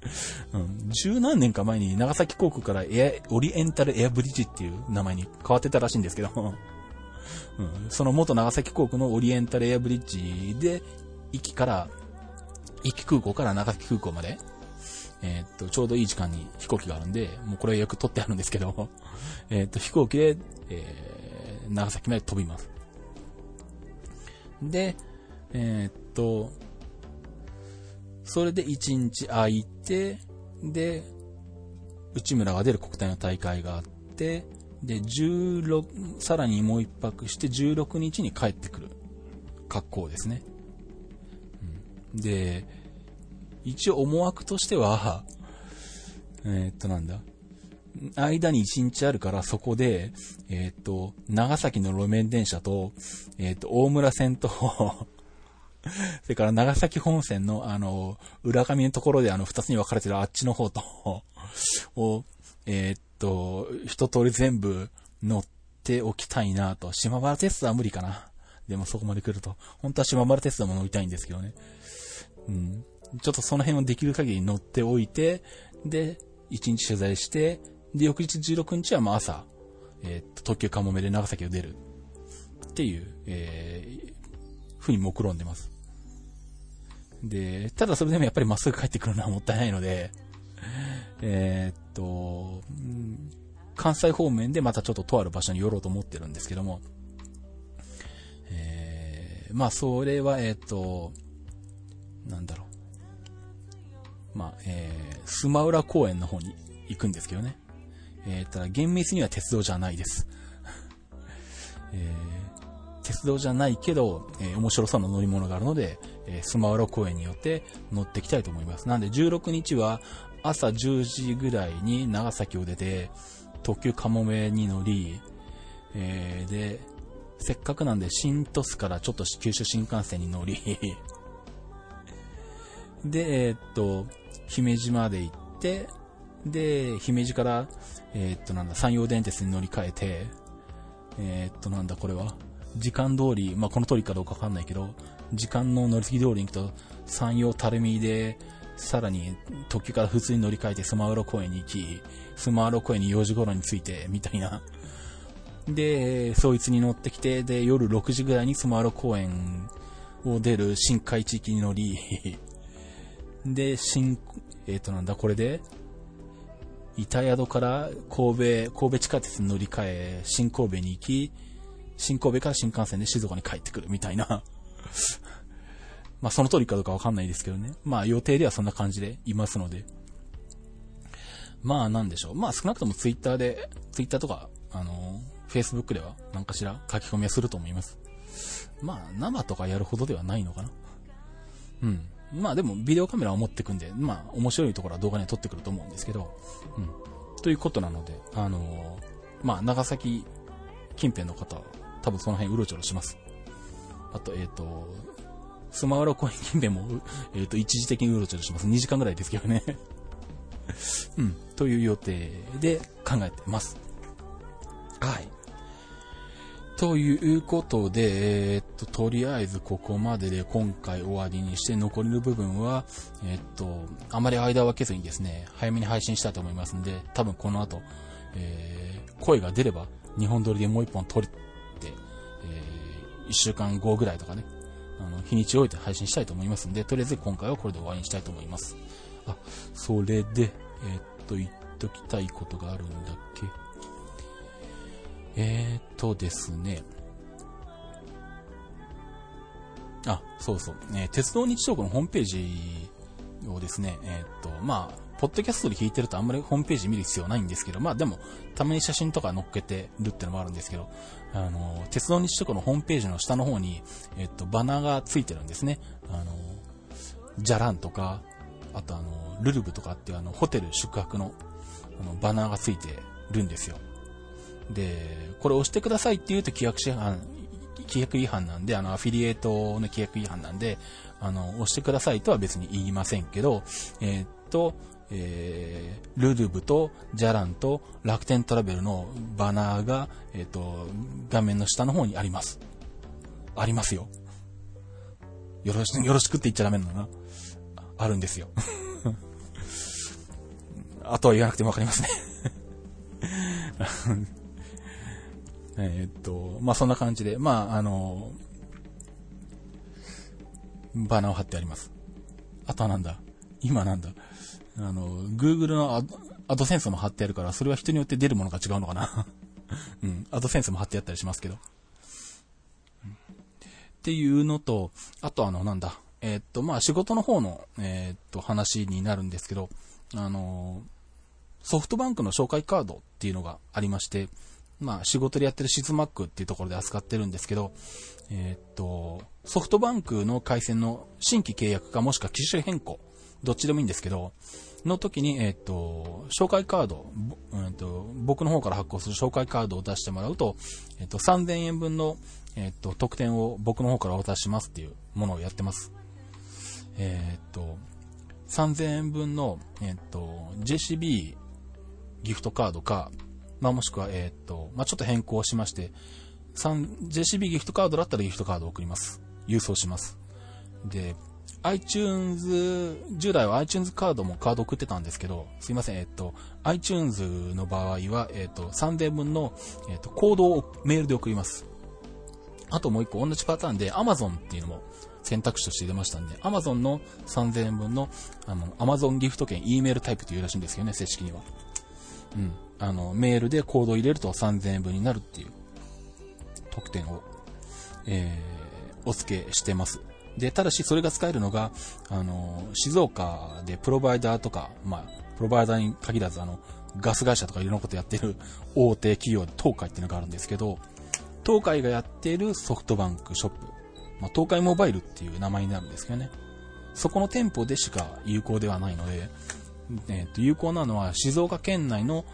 うん。十何年か前に長崎航空からエア、オリエンタルエアブリッジっていう名前に変わってたらしいんですけど、うん、その元長崎航空のオリエンタルエアブリッジで、行きから、行き空港から長崎空港まで、えー、っと、ちょうどいい時間に飛行機があるんで、もうこれよく取ってあるんですけど、え、っと、飛行機で、えー、長崎まで飛びます。で、えっと、それで1日空いて、で、内村が出る国体の大会があって、で、16、さらにもう一泊して16日に帰ってくる格好ですね。うん、で、一応思惑としては、えー、っとなんだ、間に1日あるからそこで、えー、っと、長崎の路面電車と、えー、っと、大村線と それから長崎本線のあの、裏上のところであの、二つに分かれてるあっちの方と、を、えー、っと、一通り全部乗っておきたいなと。島原テストは無理かな。でもそこまで来ると。本当は島原テストも乗りたいんですけどね。うん。ちょっとその辺をできる限り乗っておいて、で、一日取材して、で、翌日16日はまあ朝、えー、っと、特急かもめで長崎を出る。っていう、えー、ふうに目論んでます。で、ただそれでもやっぱりまっすぐ帰ってくるのはもったいないので、えー、っと、関西方面でまたちょっととある場所に寄ろうと思ってるんですけども、えー、まあそれは、えー、っと、なんだろう。まあ、えー、スマウラ公園の方に行くんですけどね。えー、ただ厳密には鉄道じゃないです。えー、鉄道じゃないけど、えー、面白そうな乗り物があるので、え、スマワロ公園によって乗っていきたいと思います。なんで16日は朝10時ぐらいに長崎を出て、特急かもめに乗り、えー、で、せっかくなんで新鳥栖からちょっと九州新幹線に乗り で、えー、っと、姫路まで行って、で、姫路から、えー、っと、なんだ、山陽電鉄に乗り換えて、えー、っと、なんだ、これは、時間通り、まあ、この通りかどうかわかんないけど、時間の乗り継ぎ通りに行くと、山陽垂水で、さらに特急から普通に乗り換えてスマウロ公園に行き、スマウロ公園に4時頃に着いて、みたいな。で、そいつに乗ってきて、で、夜6時ぐらいにスマウロ公園を出る深海地域に乗り、で、新、えっ、ー、となんだ、これで、板宿から神戸、神戸地下鉄に乗り換え、新神戸に行き、新神戸から新幹線で静岡に帰ってくるみたいな まあその通りかどうかわかんないですけどね。まあ予定ではそんな感じでいますので。まあなんでしょう。まあ少なくともツイッターで、ツイッターとか、あの、Facebook では何かしら書き込みはすると思います。まあ生とかやるほどではないのかな。うん。まあでもビデオカメラを持ってくんで、まあ面白いところは動画に撮ってくると思うんですけど、うん。ということなので、あのまあ長崎近辺の方は多分その辺うろちょろします。あと、えっ、ー、と、スマウライン近辺も、えっ、ー、と、一時的にうろちょろします。2時間ぐらいですけどね。うん、という予定で考えてます。はい。ということで、えー、っと、とりあえずここまでで今回終わりにして、残りの部分は、えー、っと、あまり間を空けずにですね、早めに配信したいと思いますんで、多分この後、えー、声が出れば、日本撮りでもう一本撮り、1週間後ぐらいとかね、あの、日にちを置いて配信したいと思いますんで、とりあえず今回はこれで終わりにしたいと思います。あ、それで、えー、っと、言っときたいことがあるんだっけ。えー、っとですね。あ、そうそう。ね、鉄道日常のホームページをですね、えー、っと、まあ、ポッドキャストで聞いてるとあんまりホームページ見る必要ないんですけど、まあでも、たまに写真とか載っけてるってのもあるんですけど、あの、鉄道日トークのホームページの下の方に、えっと、バナーがついてるんですね。あの、じゃらんとか、あとあの、ルルブとかっていうあの、ホテル宿泊の、あの、バナーがついてるんですよ。で、これ押してくださいって言うと規約違反、規約違反なんで、あの、アフィリエイトの規約違反なんで、あの、押してくださいとは別に言いませんけど、え、っと、えー、ルルブとジャランと楽天トラベルのバナーが、えっ、と、画面の下の方にあります。ありますよ。よろし、よろしくって言っちゃダメなのな。あるんですよ。あとは言わなくてもわかりますね えっと、まあ、そんな感じで、まあ、あの、バナーを貼ってあります。あとはなんだ？今なんだ？あの、Google のアドセンスも貼ってあるから、それは人によって出るものが違うのかな。うん、アドセンスも貼ってあったりしますけど。っていうのと、あとあの、なんだ、えー、っと、まあ、仕事の方の、えー、っと、話になるんですけど、あの、ソフトバンクの紹介カードっていうのがありまして、まあ、仕事でやってるシズマックっていうところで扱ってるんですけど、えー、っと、ソフトバンクの回線の新規契約かもしくは機種変更、どっちでもいいんですけど、の時に、えっ、と、紹介カード、えっ、と、僕の方から発行する紹介カードを出してもらうと、えっ、と、3000円分の、えっ、と、特典を僕の方から渡しますっていうものをやってます。えっ、と、3000円分の、えっ、と、JCB ギフトカードか、まあ、もしくは、えっ、と、まあ、ちょっと変更しまして、JCB ギフトカードだったらギフトカードを送ります。郵送します。で、iTunes、従来は iTunes カードもカード送ってたんですけど、すいません、えっと、iTunes の場合は、えっと、3000分の、えっと、コードをメールで送ります。あともう一個同じパターンで Amazon っていうのも選択肢として出ましたんで、Amazon の3000円分の、あの、Amazon ギフト券 E メールタイプというらしいんですよね、正式には。うん。あの、メールでコードを入れると3000円分になるっていう特典を、えー、お付けしてます。で、ただしそれが使えるのが、あの、静岡でプロバイダーとか、まあ、プロバイダーに限らず、あの、ガス会社とかいろんなことやってる 大手企業で東海っていうのがあるんですけど、東海がやっているソフトバンクショップ、まあ、東海モバイルっていう名前になるんですけどね。そこの店舗でしか有効ではないので、えっ、ー、と、有効なのは静岡県内の、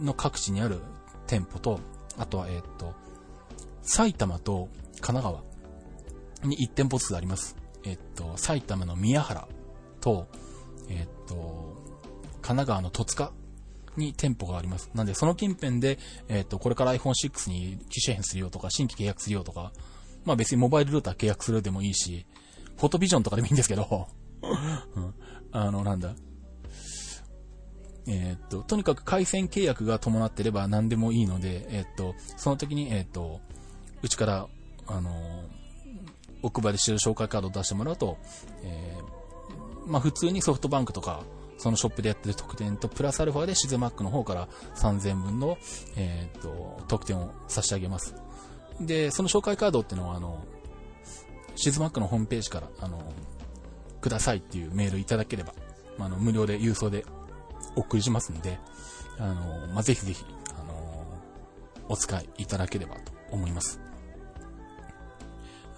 の各地にある店舗と、あとは、えっ、ー、と、埼玉と神奈川、に1店舗ずつあります。えっと、埼玉の宮原と、えっと、神奈川の戸塚に店舗があります。なんで、その近辺で、えっと、これから iPhone6 に機種変するよとか、新規契約するよとか、まあ別にモバイルルーター契約するでもいいし、フォトビジョンとかでもいいんですけど、うん、あの、なんだ。えっと、とにかく回線契約が伴ってれば何でもいいので、えっと、その時に、えっと、うちから、あの奥歯でしてる紹介カードを出してもらうと、えー、まあ普通にソフトバンクとか、そのショップでやってる特典と、プラスアルファでシズマックの方から3000分の、えー、と、特典を差し上げます。で、その紹介カードっていうのは、あの、シズマックのホームページから、あの、くださいっていうメールいただければ、あの、無料で郵送でお送りしますんで、あの、まあ、ぜひぜひ、あの、お使いいただければと思います。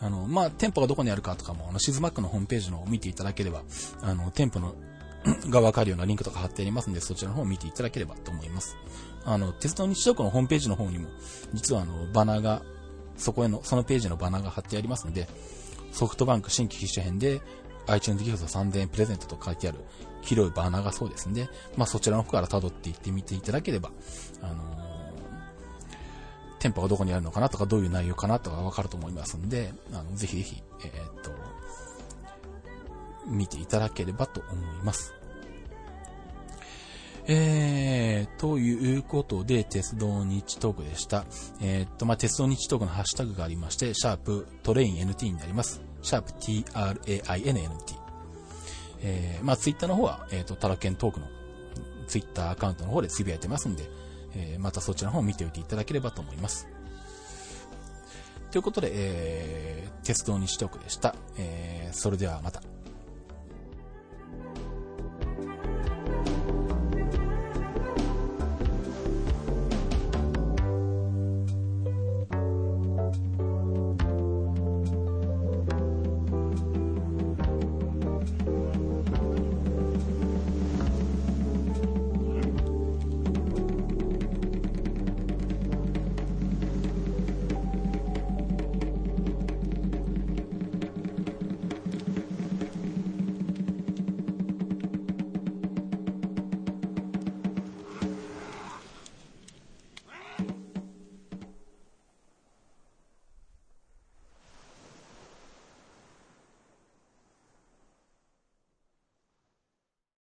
あの、まあ、店舗がどこにあるかとかも、あの、シズマックのホームページのを見ていただければ、あの、店舗の がわかるようなリンクとか貼ってありますので、そちらの方を見ていただければと思います。あの、鉄道日常区のホームページの方にも、実はあの、バナーが、そこへの、そのページのバナーが貼ってありますので、ソフトバンク新規機種編で、iTunes ギフト3000円プレゼントと書いてある、黄色いバナーがそうですんで、まあ、そちらの方から辿っていってみていただければ、あのー店舗がどこにあるのかなとか、どういう内容かなとかわかると思いますんで、あの、ぜひぜひ、えー、っと、見ていただければと思います。えー、ということで、鉄道日トークでした。えー、っと、まあ、鉄道日トークのハッシュタグがありまして、シャープトレイン NT になります。シャープ TRAINNT。えー、まあ、ツイッターの方は、えー、っと、タラケントークのツイッターアカウントの方でつぶやいてますんで、えー、またそちらの方を見ておいていただければと思います。ということで、えー、鉄道にしておくでした。えー、それではまた。